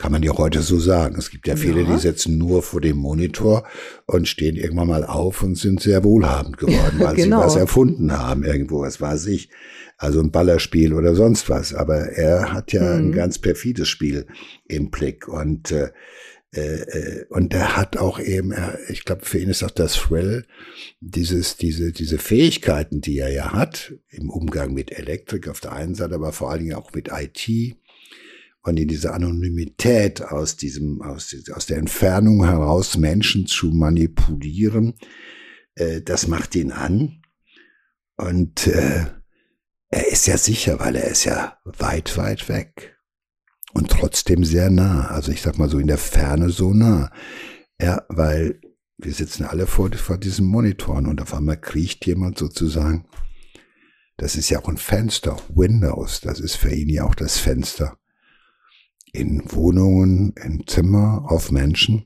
Speaker 1: Kann man ja heute so sagen. Es gibt ja viele, ja. die sitzen nur vor dem Monitor und stehen irgendwann mal auf und sind sehr wohlhabend geworden, (laughs) weil genau. sie was erfunden haben irgendwo, was weiß ich. Also ein Ballerspiel oder sonst was. Aber er hat ja mhm. ein ganz perfides Spiel im Blick und äh, äh, äh, und er hat auch eben, er, ich glaube, für ihn ist auch das Thrill, dieses, diese, diese Fähigkeiten, die er ja hat, im Umgang mit Elektrik auf der einen Seite, aber vor allen Dingen auch mit IT und in dieser Anonymität aus diesem, aus, aus der Entfernung heraus Menschen zu manipulieren, äh, das macht ihn an. Und äh, er ist ja sicher, weil er ist ja weit, weit weg. Und trotzdem sehr nah. Also ich sag mal so in der Ferne so nah. Ja, weil wir sitzen alle vor, vor diesen Monitoren und auf einmal kriecht jemand sozusagen. Das ist ja auch ein Fenster, Windows. Das ist für ihn ja auch das Fenster in Wohnungen, in Zimmer, auf Menschen,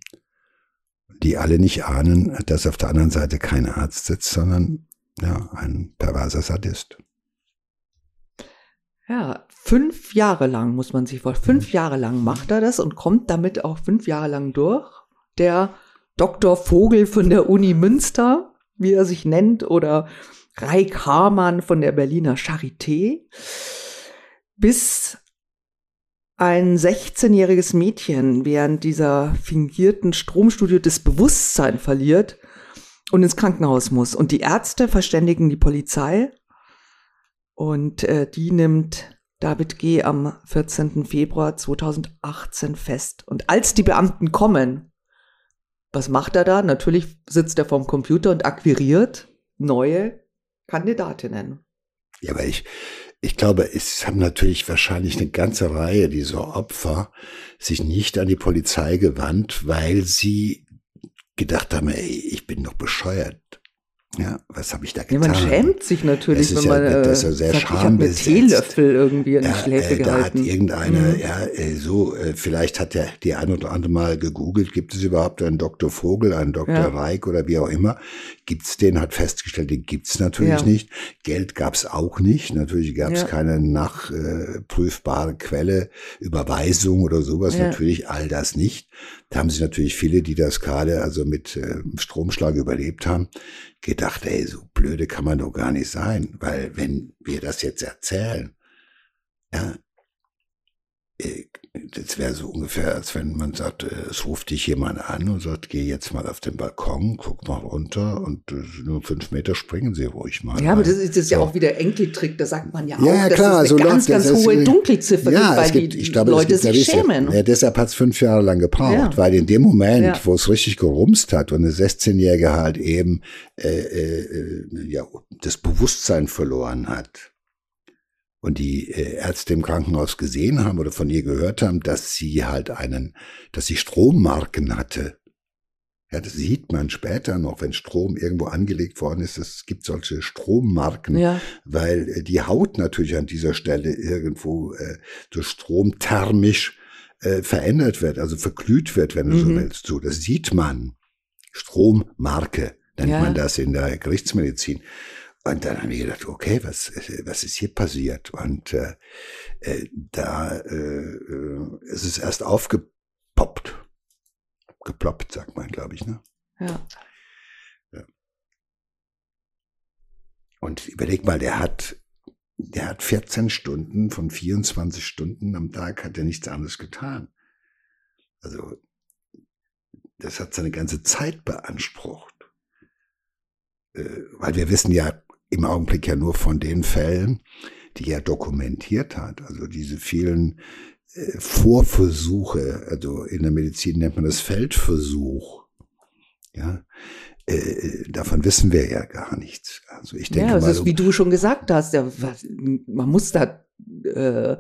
Speaker 1: die alle nicht ahnen, dass auf der anderen Seite kein Arzt sitzt, sondern ja, ein perverser Sadist.
Speaker 2: Ja, fünf Jahre lang muss man sich vorstellen. Fünf Jahre lang macht er das und kommt damit auch fünf Jahre lang durch. Der Dr. Vogel von der Uni Münster, wie er sich nennt, oder Reik Hamann von der Berliner Charité, bis ein 16-jähriges Mädchen während dieser fingierten Stromstudie das Bewusstsein verliert und ins Krankenhaus muss. Und die Ärzte verständigen die Polizei und äh, die nimmt David G. am 14. Februar 2018 fest. Und als die Beamten kommen, was macht er da? Natürlich sitzt er vorm Computer und akquiriert neue Kandidatinnen.
Speaker 1: Ja, aber ich, ich glaube, es haben natürlich wahrscheinlich eine ganze Reihe dieser Opfer sich nicht an die Polizei gewandt, weil sie gedacht haben, ey, ich bin doch bescheuert. Ja, was habe ich da getan?
Speaker 2: Ja, man schämt sich natürlich, wenn man
Speaker 1: ja, das ist ja sehr
Speaker 2: sagt, ich habe mit Teelöffel irgendwie in die Schläfe
Speaker 1: äh,
Speaker 2: gehalten.
Speaker 1: Da hat irgendeiner, mhm. ja, äh, so, äh, vielleicht hat der die ein oder andere mal gegoogelt, gibt es überhaupt einen Dr. Vogel, einen Dr. Ja. Reik oder wie auch immer? Gibt's den? Hat festgestellt, den gibt's natürlich ja. nicht. Geld gab's auch nicht. Natürlich gab's ja. keine nachprüfbare Quelle, Überweisung oder sowas. Natürlich all das nicht. Da haben sich natürlich viele, die das gerade also mit äh, Stromschlag überlebt haben, gedacht, ey, so blöde kann man doch gar nicht sein, weil wenn wir das jetzt erzählen, ja, äh, das wäre so ungefähr, als wenn man sagt, äh, es ruft dich jemand an und sagt, geh jetzt mal auf den Balkon, guck mal runter und äh, nur fünf Meter springen sie ruhig mal.
Speaker 2: Ja, aber das ist, das ja auch wieder Enkeltrick, da sagt man ja auch,
Speaker 1: ja,
Speaker 2: dass
Speaker 1: klar,
Speaker 2: es eine
Speaker 1: so
Speaker 2: ganz, ganz
Speaker 1: das
Speaker 2: hohe Dunkelziffer
Speaker 1: ja,
Speaker 2: gibt, weil
Speaker 1: gibt,
Speaker 2: die
Speaker 1: glaube,
Speaker 2: Leute sich
Speaker 1: ja,
Speaker 2: schämen.
Speaker 1: Ja, deshalb hat es fünf Jahre lang gebraucht,
Speaker 2: Ja.
Speaker 1: weil in dem Moment,
Speaker 2: Ja.
Speaker 1: wo es richtig gerumst hat und eine 16-Jährige halt eben äh, äh, äh, ja, das Bewusstsein verloren hat, und die äh, Ärzte im Krankenhaus gesehen haben oder von ihr gehört haben, dass sie halt einen, dass sie Strommarken hatte. Ja, das sieht man später noch, wenn Strom irgendwo angelegt worden ist. Es gibt solche Strommarken,
Speaker 2: Ja.
Speaker 1: weil äh, die Haut natürlich an dieser Stelle irgendwo äh, durch Strom thermisch äh, verändert wird, also verglüht wird, wenn du so
Speaker 2: Mhm.
Speaker 1: willst. So, das sieht man. Strommarke nennt
Speaker 2: Ja.
Speaker 1: man das in der Gerichtsmedizin. Und dann haben wir gedacht, okay, was, was ist hier passiert? Und äh, äh, da äh, äh, ist es erst aufgepoppt. Geploppt, sagt man, glaube ich. Ne?
Speaker 2: Ja.
Speaker 1: Und überleg mal, der hat, der hat 14 Stunden von 24 Stunden am Tag hat er nichts anderes getan. Also, das hat seine ganze Zeit beansprucht. Äh, weil wir wissen ja im Augenblick ja nur von den Fällen, die er dokumentiert hat. Also diese vielen äh, Vorversuche, also in der Medizin nennt man das Feldversuch. Ja, äh, davon wissen wir ja gar nichts. Also ich denke
Speaker 2: ja, das
Speaker 1: mal,
Speaker 2: ist, wie du schon gesagt hast, ja, was, man muss da äh,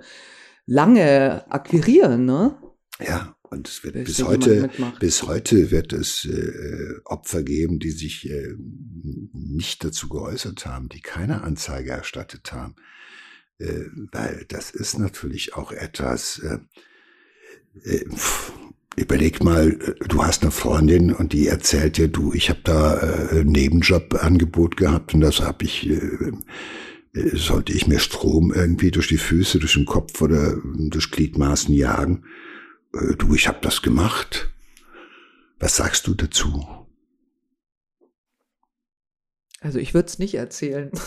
Speaker 2: lange akquirieren, ne?
Speaker 1: ja, und es wird
Speaker 2: Bis
Speaker 1: heute, bis heute wird es äh, Opfer geben, die sich äh, nicht dazu geäußert haben, die keine Anzeige erstattet haben, äh, weil das ist natürlich auch etwas, äh, äh, pff, Überleg mal, äh, du hast eine Freundin und die erzählt dir, du, ich habe da ein Nebenjobangebot gehabt und das habe ich, sollte ich mir Strom irgendwie durch die Füße, durch den Kopf oder durch Gliedmaßen jagen. Äh, du, ich habe das gemacht. Was sagst du dazu?
Speaker 2: Also ich würde es nicht erzählen. (laughs)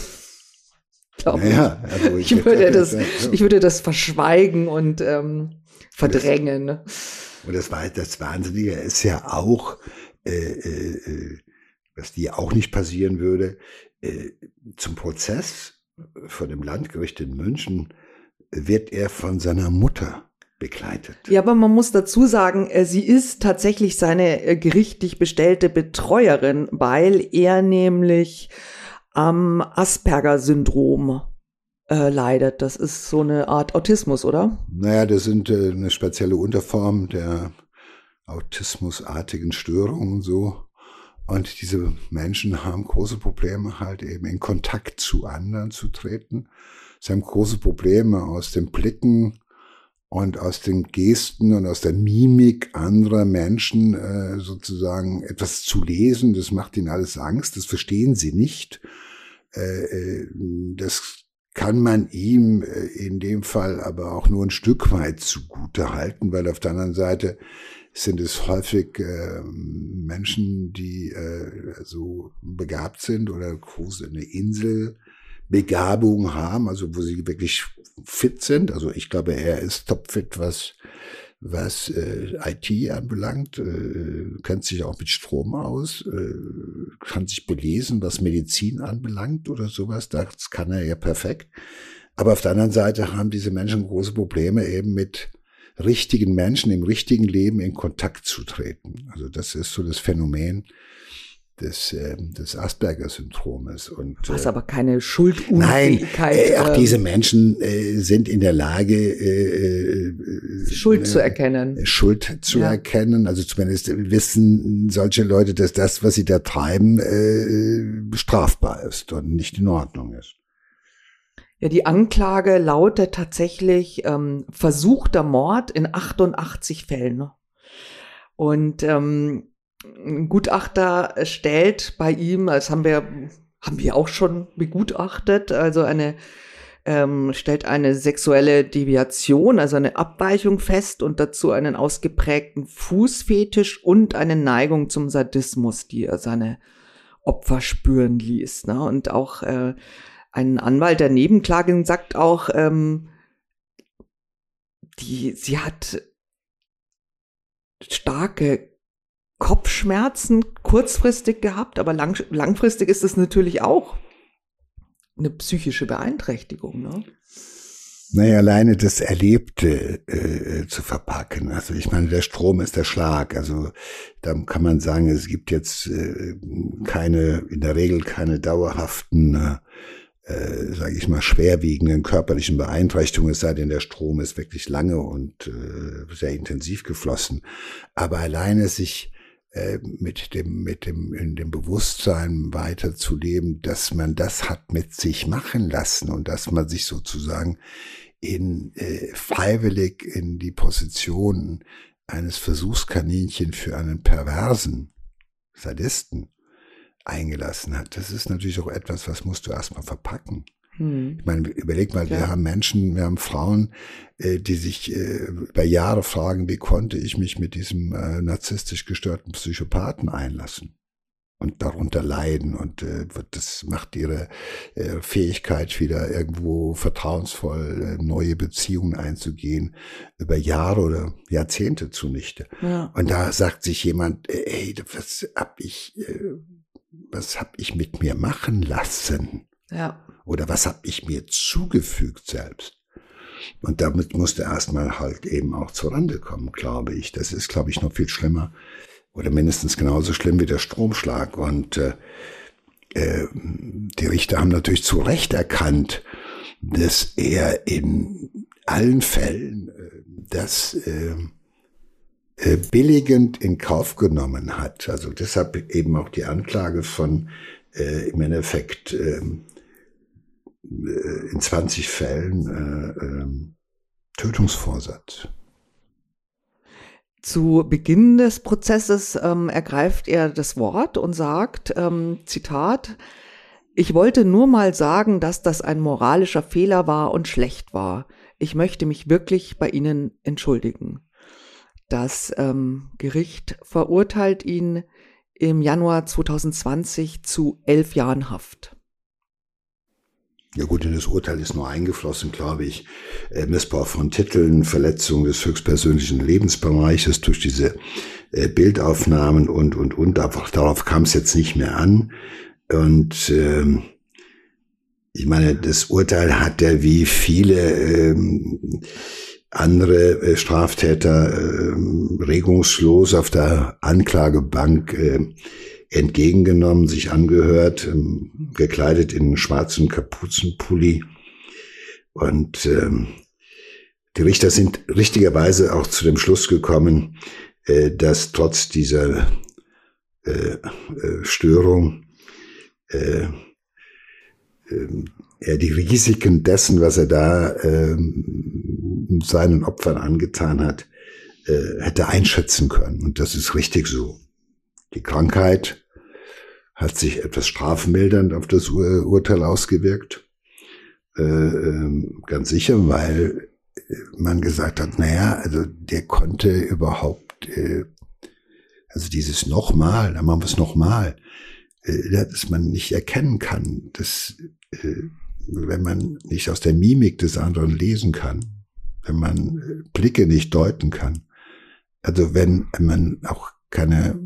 Speaker 1: Naja, also
Speaker 2: ich, ich, würde das, ich würde das verschweigen und ähm, verdrängen.
Speaker 1: Und das, war das Wahnsinnige ist ja auch, äh, äh, äh, was dir auch nicht passieren würde, äh, zum Prozess vor dem Landgericht in München wird er von seiner Mutter begleitet.
Speaker 2: Ja, aber man muss dazu sagen, äh, sie ist tatsächlich seine äh, gerichtlich bestellte Betreuerin, weil er nämlich am Asperger-Syndrom äh, leidet. Das ist so eine Art Autismus, oder?
Speaker 1: Naja, das sind äh, eine spezielle Unterform der autismusartigen Störungen so. Und diese Menschen haben große Probleme, halt eben in Kontakt zu anderen zu treten. Sie haben große Probleme aus dem Blicken und aus den Gesten und aus der Mimik anderer Menschen äh, sozusagen etwas zu lesen. Das macht ihnen alles Angst. Das verstehen sie nicht. Äh, äh das kann man ihm äh, in dem Fall aber auch nur ein Stück weit zugute halten, weil auf der anderen Seite sind es häufig äh, Menschen, die äh, so begabt sind oder groß eine Inselbegabung haben, also wo sie wirklich fit sind. Also ich glaube, er ist topfit, was was äh, IT anbelangt, äh, kennt sich auch mit Strom aus, äh, kann sich belesen, was Medizin anbelangt oder sowas. Das kann er ja perfekt. Aber auf der anderen Seite haben diese Menschen große Probleme eben mit richtigen Menschen im richtigen Leben in Kontakt zu treten. Also das ist so das Phänomen, des, äh, des Asperger-Syndromes. Und,
Speaker 2: Was äh, aber keine Schuldunfähigkeit. Nein,
Speaker 1: äh, auch äh, diese Menschen äh, sind in der Lage, äh,
Speaker 2: äh, Schuld äh, zu erkennen.
Speaker 1: Schuld zu ja. erkennen. Also zumindest wissen solche Leute, dass das, was sie da treiben, äh, strafbar ist und nicht in Ordnung ist.
Speaker 2: Ja, die Anklage lautet tatsächlich ähm, versuchter Mord in 88 Fällen. Und ähm, ein Gutachter stellt bei ihm, das haben wir, haben wir auch schon begutachtet, also eine, ähm, stellt eine sexuelle Deviation, also eine Abweichung fest und dazu einen ausgeprägten Fußfetisch und eine Neigung zum Sadismus, die er seine Opfer spüren ließ. Ne? Und auch äh, ein Anwalt der Nebenklagin sagt auch, ähm, die, sie hat starke Kopfschmerzen kurzfristig gehabt, aber lang, langfristig ist es natürlich auch eine psychische Beeinträchtigung. Ne?
Speaker 1: Naja, alleine das Erlebte äh, zu verpacken. Also ich meine, der Strom ist der Schlag. Also da kann man sagen, es gibt jetzt äh, keine, in der Regel keine dauerhaften, äh, sage ich mal, schwerwiegenden körperlichen Beeinträchtigungen, es sei denn, der Strom ist wirklich lange und äh, sehr intensiv geflossen. Aber alleine sich äh, mit dem, mit dem, in dem Bewusstsein weiterzuleben, dass man das hat mit sich machen lassen und dass man sich sozusagen in, äh, freiwillig in die Position eines Versuchskaninchen für einen perversen Sadisten eingelassen hat. Das ist natürlich auch etwas, was musst du erstmal verpacken. Hm. Ich meine, überleg mal, ja. wir haben Menschen, wir haben Frauen, äh, die sich äh, über Jahre fragen, wie konnte ich mich mit diesem äh, narzisstisch gestörten Psychopathen einlassen? und darunter leiden und äh, das macht ihre äh, Fähigkeit wieder irgendwo vertrauensvoll äh, neue Beziehungen einzugehen über Jahre oder Jahrzehnte zunichte. Ja. Und da sagt sich jemand, äh, ey, was hab ich, äh, was hab ich mit mir machen lassen?
Speaker 2: Ja.
Speaker 1: Oder was habe ich mir zugefügt selbst? Und damit musste erstmal halt eben auch zur Rande kommen, glaube ich. Das ist, glaube ich, noch viel schlimmer oder mindestens genauso schlimm wie der Stromschlag. Und äh, äh, die Richter haben natürlich zu Recht erkannt, dass er in allen Fällen äh, das äh, äh, billigend in Kauf genommen hat. Also deshalb eben auch die Anklage von äh, im Endeffekt äh, in 20 Fällen äh, äh, Tötungsvorsatz.
Speaker 2: Zu Beginn des Prozesses ähm, ergreift er das Wort und sagt, ähm, Zitat, ich wollte nur mal sagen, dass das ein moralischer Fehler war und schlecht war. Ich möchte mich wirklich bei Ihnen entschuldigen. Das ähm, Gericht verurteilt ihn im Januar 2020 zu elf Jahren Haft.
Speaker 1: Ja gut, in das Urteil ist nur eingeflossen, glaube ich, äh, Missbrauch von Titeln, Verletzung des höchstpersönlichen Lebensbereiches durch diese äh, Bildaufnahmen und, und, und. Einfach darauf kam es jetzt nicht mehr an. Und ähm, ich meine, das Urteil hat ja wie viele ähm, andere äh, Straftäter äh, regungslos auf der Anklagebank äh, entgegengenommen, sich angehört, ähm, gekleidet in einen schwarzen Kapuzenpulli. Und ähm, die Richter sind richtigerweise auch zu dem Schluss gekommen, äh, dass trotz dieser äh, äh, Störung äh, äh, er die Risiken dessen, was er da äh, seinen Opfern angetan hat, äh, hätte einschätzen können. Und das ist richtig so. Die Krankheit hat sich etwas strafmildernd auf das Ur Urteil ausgewirkt. Äh, ähm, ganz sicher, weil man gesagt hat, naja, also der konnte überhaupt, äh, also dieses nochmal, da machen wir es nochmal, äh, dass man nicht erkennen kann, dass, äh, wenn man nicht aus der Mimik des anderen lesen kann, wenn man äh, Blicke nicht deuten kann, also wenn man auch keine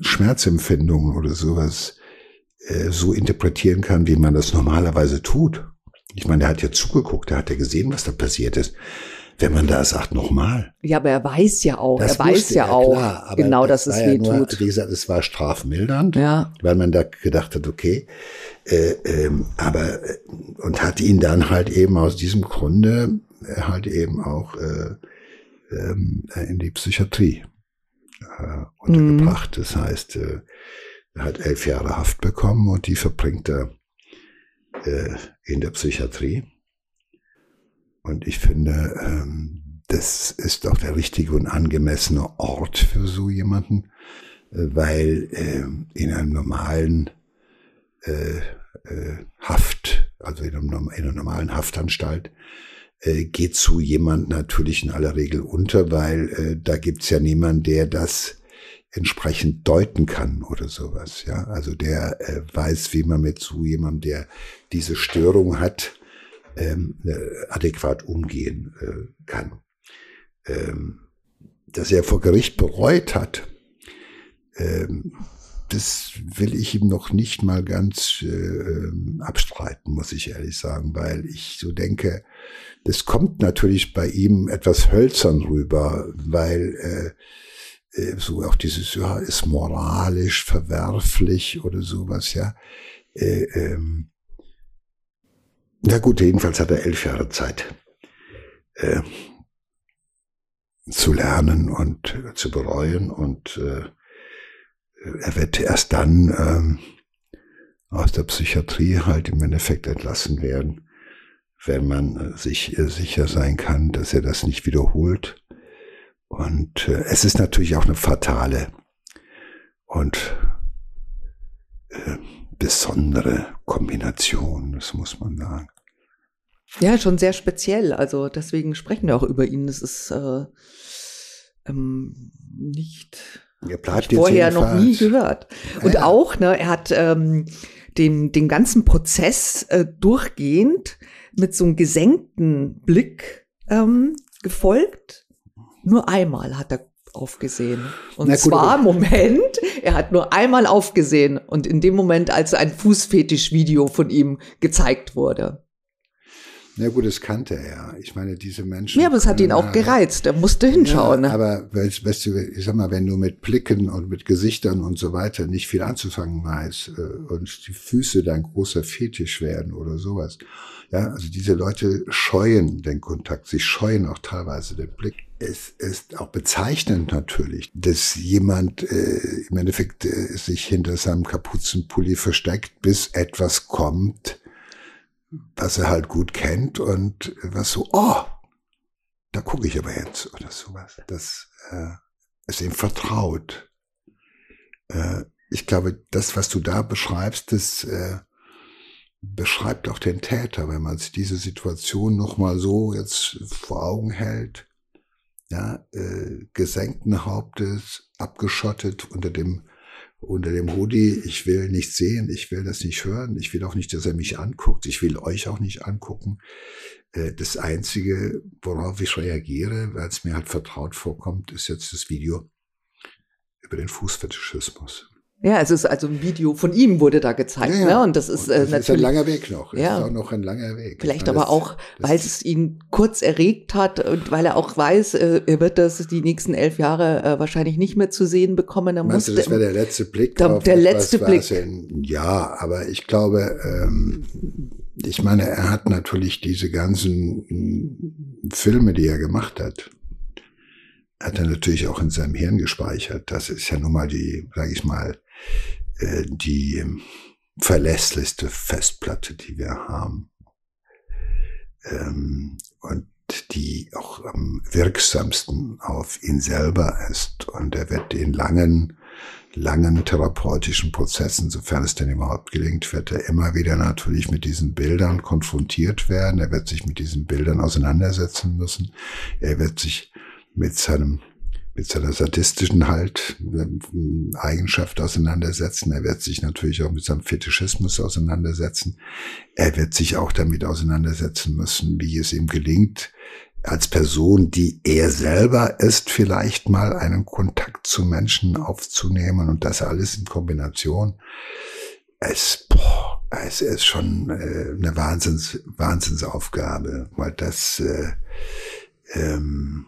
Speaker 1: Schmerzempfindungen oder sowas äh, so interpretieren kann, wie man das normalerweise tut. Ich meine, der hat ja zugeguckt, der hat ja gesehen, was da passiert ist. Wenn man da sagt, nochmal.
Speaker 2: Ja, aber er weiß ja auch, das er weiß ja er, auch klar, genau, das dass es weh ja tut.
Speaker 1: Wie gesagt, es war strafmildernd, ja. weil man da gedacht hat, okay, äh, ähm, aber äh, und hat ihn dann halt eben aus diesem Grunde äh, halt eben auch äh, ähm, in die Psychiatrie äh, untergebracht. Mhm. Das heißt, äh, er hat elf Jahre Haft bekommen und die verbringt er äh, in der Psychiatrie. Und ich finde, ähm, das ist auch der richtige und angemessene Ort für so jemanden, äh, weil äh, in einem normalen äh, äh, Haft, also in, einem, in einer normalen Haftanstalt, äh, geht zu jemand natürlich in aller Regel unter, weil äh, da gibt's ja niemand, der das entsprechend deuten kann oder sowas. Ja, also der äh, weiß, wie man mit so jemandem, der diese Störung hat, ähm, äh, adäquat umgehen äh, kann. Ähm, dass er vor Gericht bereut hat, ähm, das will ich ihm noch nicht mal ganz äh, abstreiten, muss ich ehrlich sagen, weil ich so denke, das kommt natürlich bei ihm etwas hölzern rüber, weil äh, äh, so auch dieses, ja, ist moralisch verwerflich oder sowas, ja. Äh, ähm, na gut, jedenfalls hat er elf Jahre Zeit äh, zu lernen und äh, zu bereuen und äh, er wird erst dann ähm, aus der Psychiatrie halt im Endeffekt entlassen werden, wenn man äh, sich äh, sicher sein kann, dass er das nicht wiederholt. Und äh, es ist natürlich auch eine fatale und äh, besondere Kombination, das muss man sagen.
Speaker 2: Ja, schon sehr speziell. Also deswegen sprechen wir auch über ihn. Das ist äh, ähm, nicht
Speaker 1: er bleibt
Speaker 2: vorher noch nie gehört. Und ja. auch, ne, er hat ähm, den, den ganzen Prozess äh, durchgehend mit so einem gesenkten Blick ähm, gefolgt. Nur einmal hat er aufgesehen. Und gut, zwar, Moment, er hat nur einmal aufgesehen und in dem Moment, als ein Fußfetisch-Video von ihm gezeigt wurde.
Speaker 1: Na gut, das kannte er. Ich meine, diese Menschen.
Speaker 2: Ja, aber es hat ihn auch gereizt. Er musste hinschauen.
Speaker 1: Ja, ne? aber weißt, weißt du, ich sag mal, wenn du mit Blicken und mit Gesichtern und so weiter nicht viel anzufangen weißt äh, und die Füße dein großer Fetisch werden oder sowas. Ja, also diese Leute scheuen den Kontakt. Sie scheuen auch teilweise den Blick. Es ist auch bezeichnend natürlich, dass jemand äh, im Endeffekt äh, sich hinter seinem Kapuzenpulli versteckt, bis etwas kommt, was er halt gut kennt und was so, oh, da gucke ich aber jetzt oder sowas. Das, äh, ist ihm vertraut. Äh, ich glaube, das, was du da beschreibst, das äh, beschreibt auch den Täter, wenn man sich diese Situation nochmal so jetzt vor Augen hält. Ja, äh, gesenkten Hauptes, abgeschottet unter dem unter dem Hoodie, ich will nichts sehen, ich will das nicht hören, ich will auch nicht, dass er mich anguckt, ich will euch auch nicht angucken. Äh, das Einzige, worauf ich reagiere, weil es mir halt vertraut vorkommt, ist jetzt das Video über den Fußfetischismus.
Speaker 2: Ja, es ist also ein Video von ihm wurde da gezeigt, ja, ja. ne? Und das ist,
Speaker 1: und das äh, natürlich ist ein langer Weg noch. Ja. ist auch noch ein langer Weg.
Speaker 2: Vielleicht meine, aber das, auch, weil es ihn kurz erregt hat und weil er auch weiß, äh, er wird das die nächsten elf Jahre äh, wahrscheinlich nicht mehr zu sehen bekommen.
Speaker 1: Da Meinst du, das wäre der letzte Blick?
Speaker 2: Da, der letzte Blick.
Speaker 1: Ja, aber ich glaube, ähm, ich meine, er hat natürlich diese ganzen hm, Filme, die er gemacht hat, hat er natürlich auch in seinem Hirn gespeichert. Das ist ja nun mal die, sage ich mal, äh, die verlässlichste Festplatte, die wir haben. Ähm, und die auch am wirksamsten auf ihn selber ist. Und er wird in langen, langen therapeutischen Prozessen, sofern es denn überhaupt gelingt, wird er immer wieder natürlich mit diesen Bildern konfrontiert werden. Er wird sich mit diesen Bildern auseinandersetzen müssen. Er wird sich mit seinem mit seiner sadistischen halt äh, Eigenschaft auseinandersetzen. Er wird sich natürlich auch mit seinem Fetischismus auseinandersetzen. Er wird sich auch damit auseinandersetzen müssen, wie es ihm gelingt, als Person, die er selber ist, vielleicht mal einen Kontakt zu Menschen aufzunehmen und das alles in Kombination. Es, boah, es ist schon äh, eine Wahnsinns, Wahnsinnsaufgabe, weil das äh, ähm,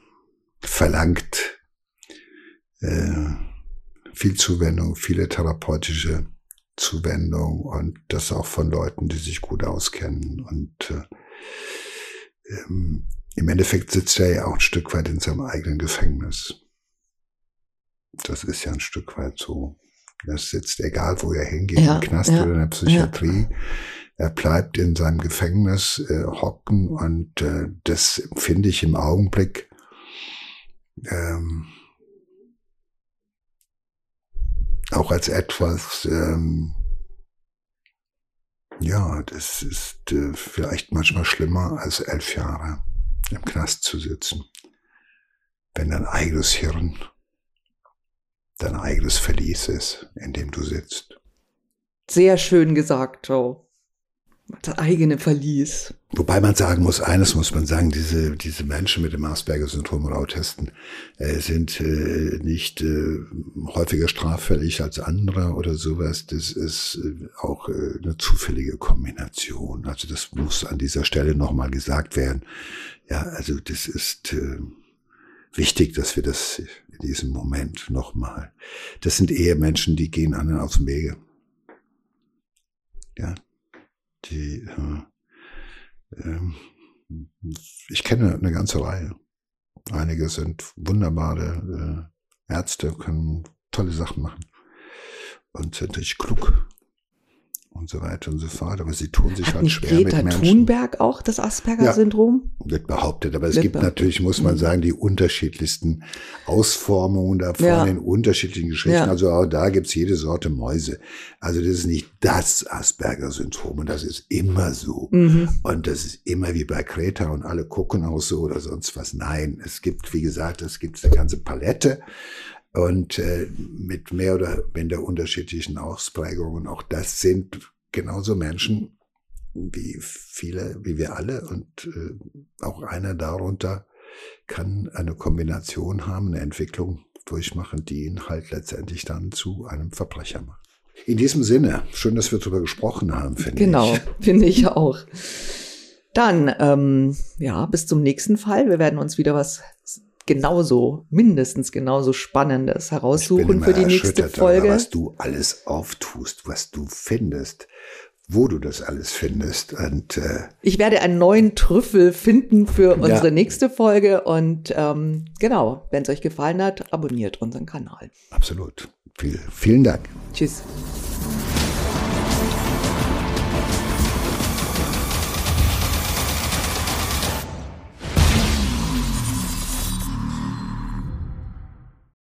Speaker 1: verlangt viel Zuwendung, viele therapeutische Zuwendung und das auch von Leuten, die sich gut auskennen. Und äh, ähm, im Endeffekt sitzt er ja auch ein Stück weit in seinem eigenen Gefängnis. Das ist ja ein Stück weit so. Er sitzt, egal wo er hingeht, ja, im Knast ja, oder in der Psychiatrie. Ja. Er bleibt in seinem Gefängnis äh, hocken und äh, das finde ich im Augenblick ähm, auch als etwas, ähm, ja, das ist äh, vielleicht manchmal schlimmer als elf Jahre im Knast zu sitzen, wenn dein eigenes Hirn dein eigenes Verlies ist, in dem du sitzt.
Speaker 2: Sehr schön gesagt, Joe das eigene Verlies.
Speaker 1: Wobei man sagen muss, eines muss man sagen, diese, diese Menschen mit dem Asperger-Syndrom oder Autisten äh, sind äh, nicht äh, häufiger straffällig als andere oder sowas. Das ist äh, auch äh, eine zufällige Kombination. Also das muss an dieser Stelle nochmal gesagt werden. Ja, also das ist äh, wichtig, dass wir das in diesem Moment nochmal. Das sind eher Menschen, die gehen anderen aus dem Wege. Ja, die, äh, ich kenne eine ganze Reihe. Einige sind wunderbare äh, Ärzte, können tolle Sachen machen und sind natürlich klug und so weiter und so fort. Aber sie tun sich
Speaker 2: Hat
Speaker 1: halt schwer
Speaker 2: Greta mit Menschen. Thunberg auch das Asperger-Syndrom?
Speaker 1: Ja, wird behauptet. Aber es wird gibt natürlich, muss man mhm. sagen, die unterschiedlichsten Ausformungen davon ja. in unterschiedlichen Geschichten. Ja. Also auch da gibt's jede Sorte Mäuse. Also das ist nicht das Asperger-Syndrom und das ist immer so. Mhm. Und das ist immer wie bei Greta und alle gucken auch so oder sonst was. Nein, es gibt, wie gesagt, es gibt eine ganze Palette und äh, mit mehr oder minder unterschiedlichen Ausprägungen. Auch das sind genauso Menschen wie viele, wie wir alle und äh, auch einer darunter kann eine Kombination haben, eine Entwicklung durchmachen, die ihn halt letztendlich dann zu einem Verbrecher macht. In diesem Sinne, schön, dass wir darüber gesprochen haben, finde
Speaker 2: genau, ich. Genau, (laughs) finde ich auch. Dann, ähm, ja, bis zum nächsten Fall. Wir werden uns wieder was genauso, mindestens genauso Spannendes heraussuchen für die nächste Folge.
Speaker 1: Was du alles auftust, was du findest, wo du das alles findest. Und, äh,
Speaker 2: ich werde einen neuen Trüffel finden für unsere ja. nächste Folge. Und ähm, genau, wenn es euch gefallen hat, abonniert unseren Kanal.
Speaker 1: Absolut. Viel, vielen Dank.
Speaker 2: Tschüss.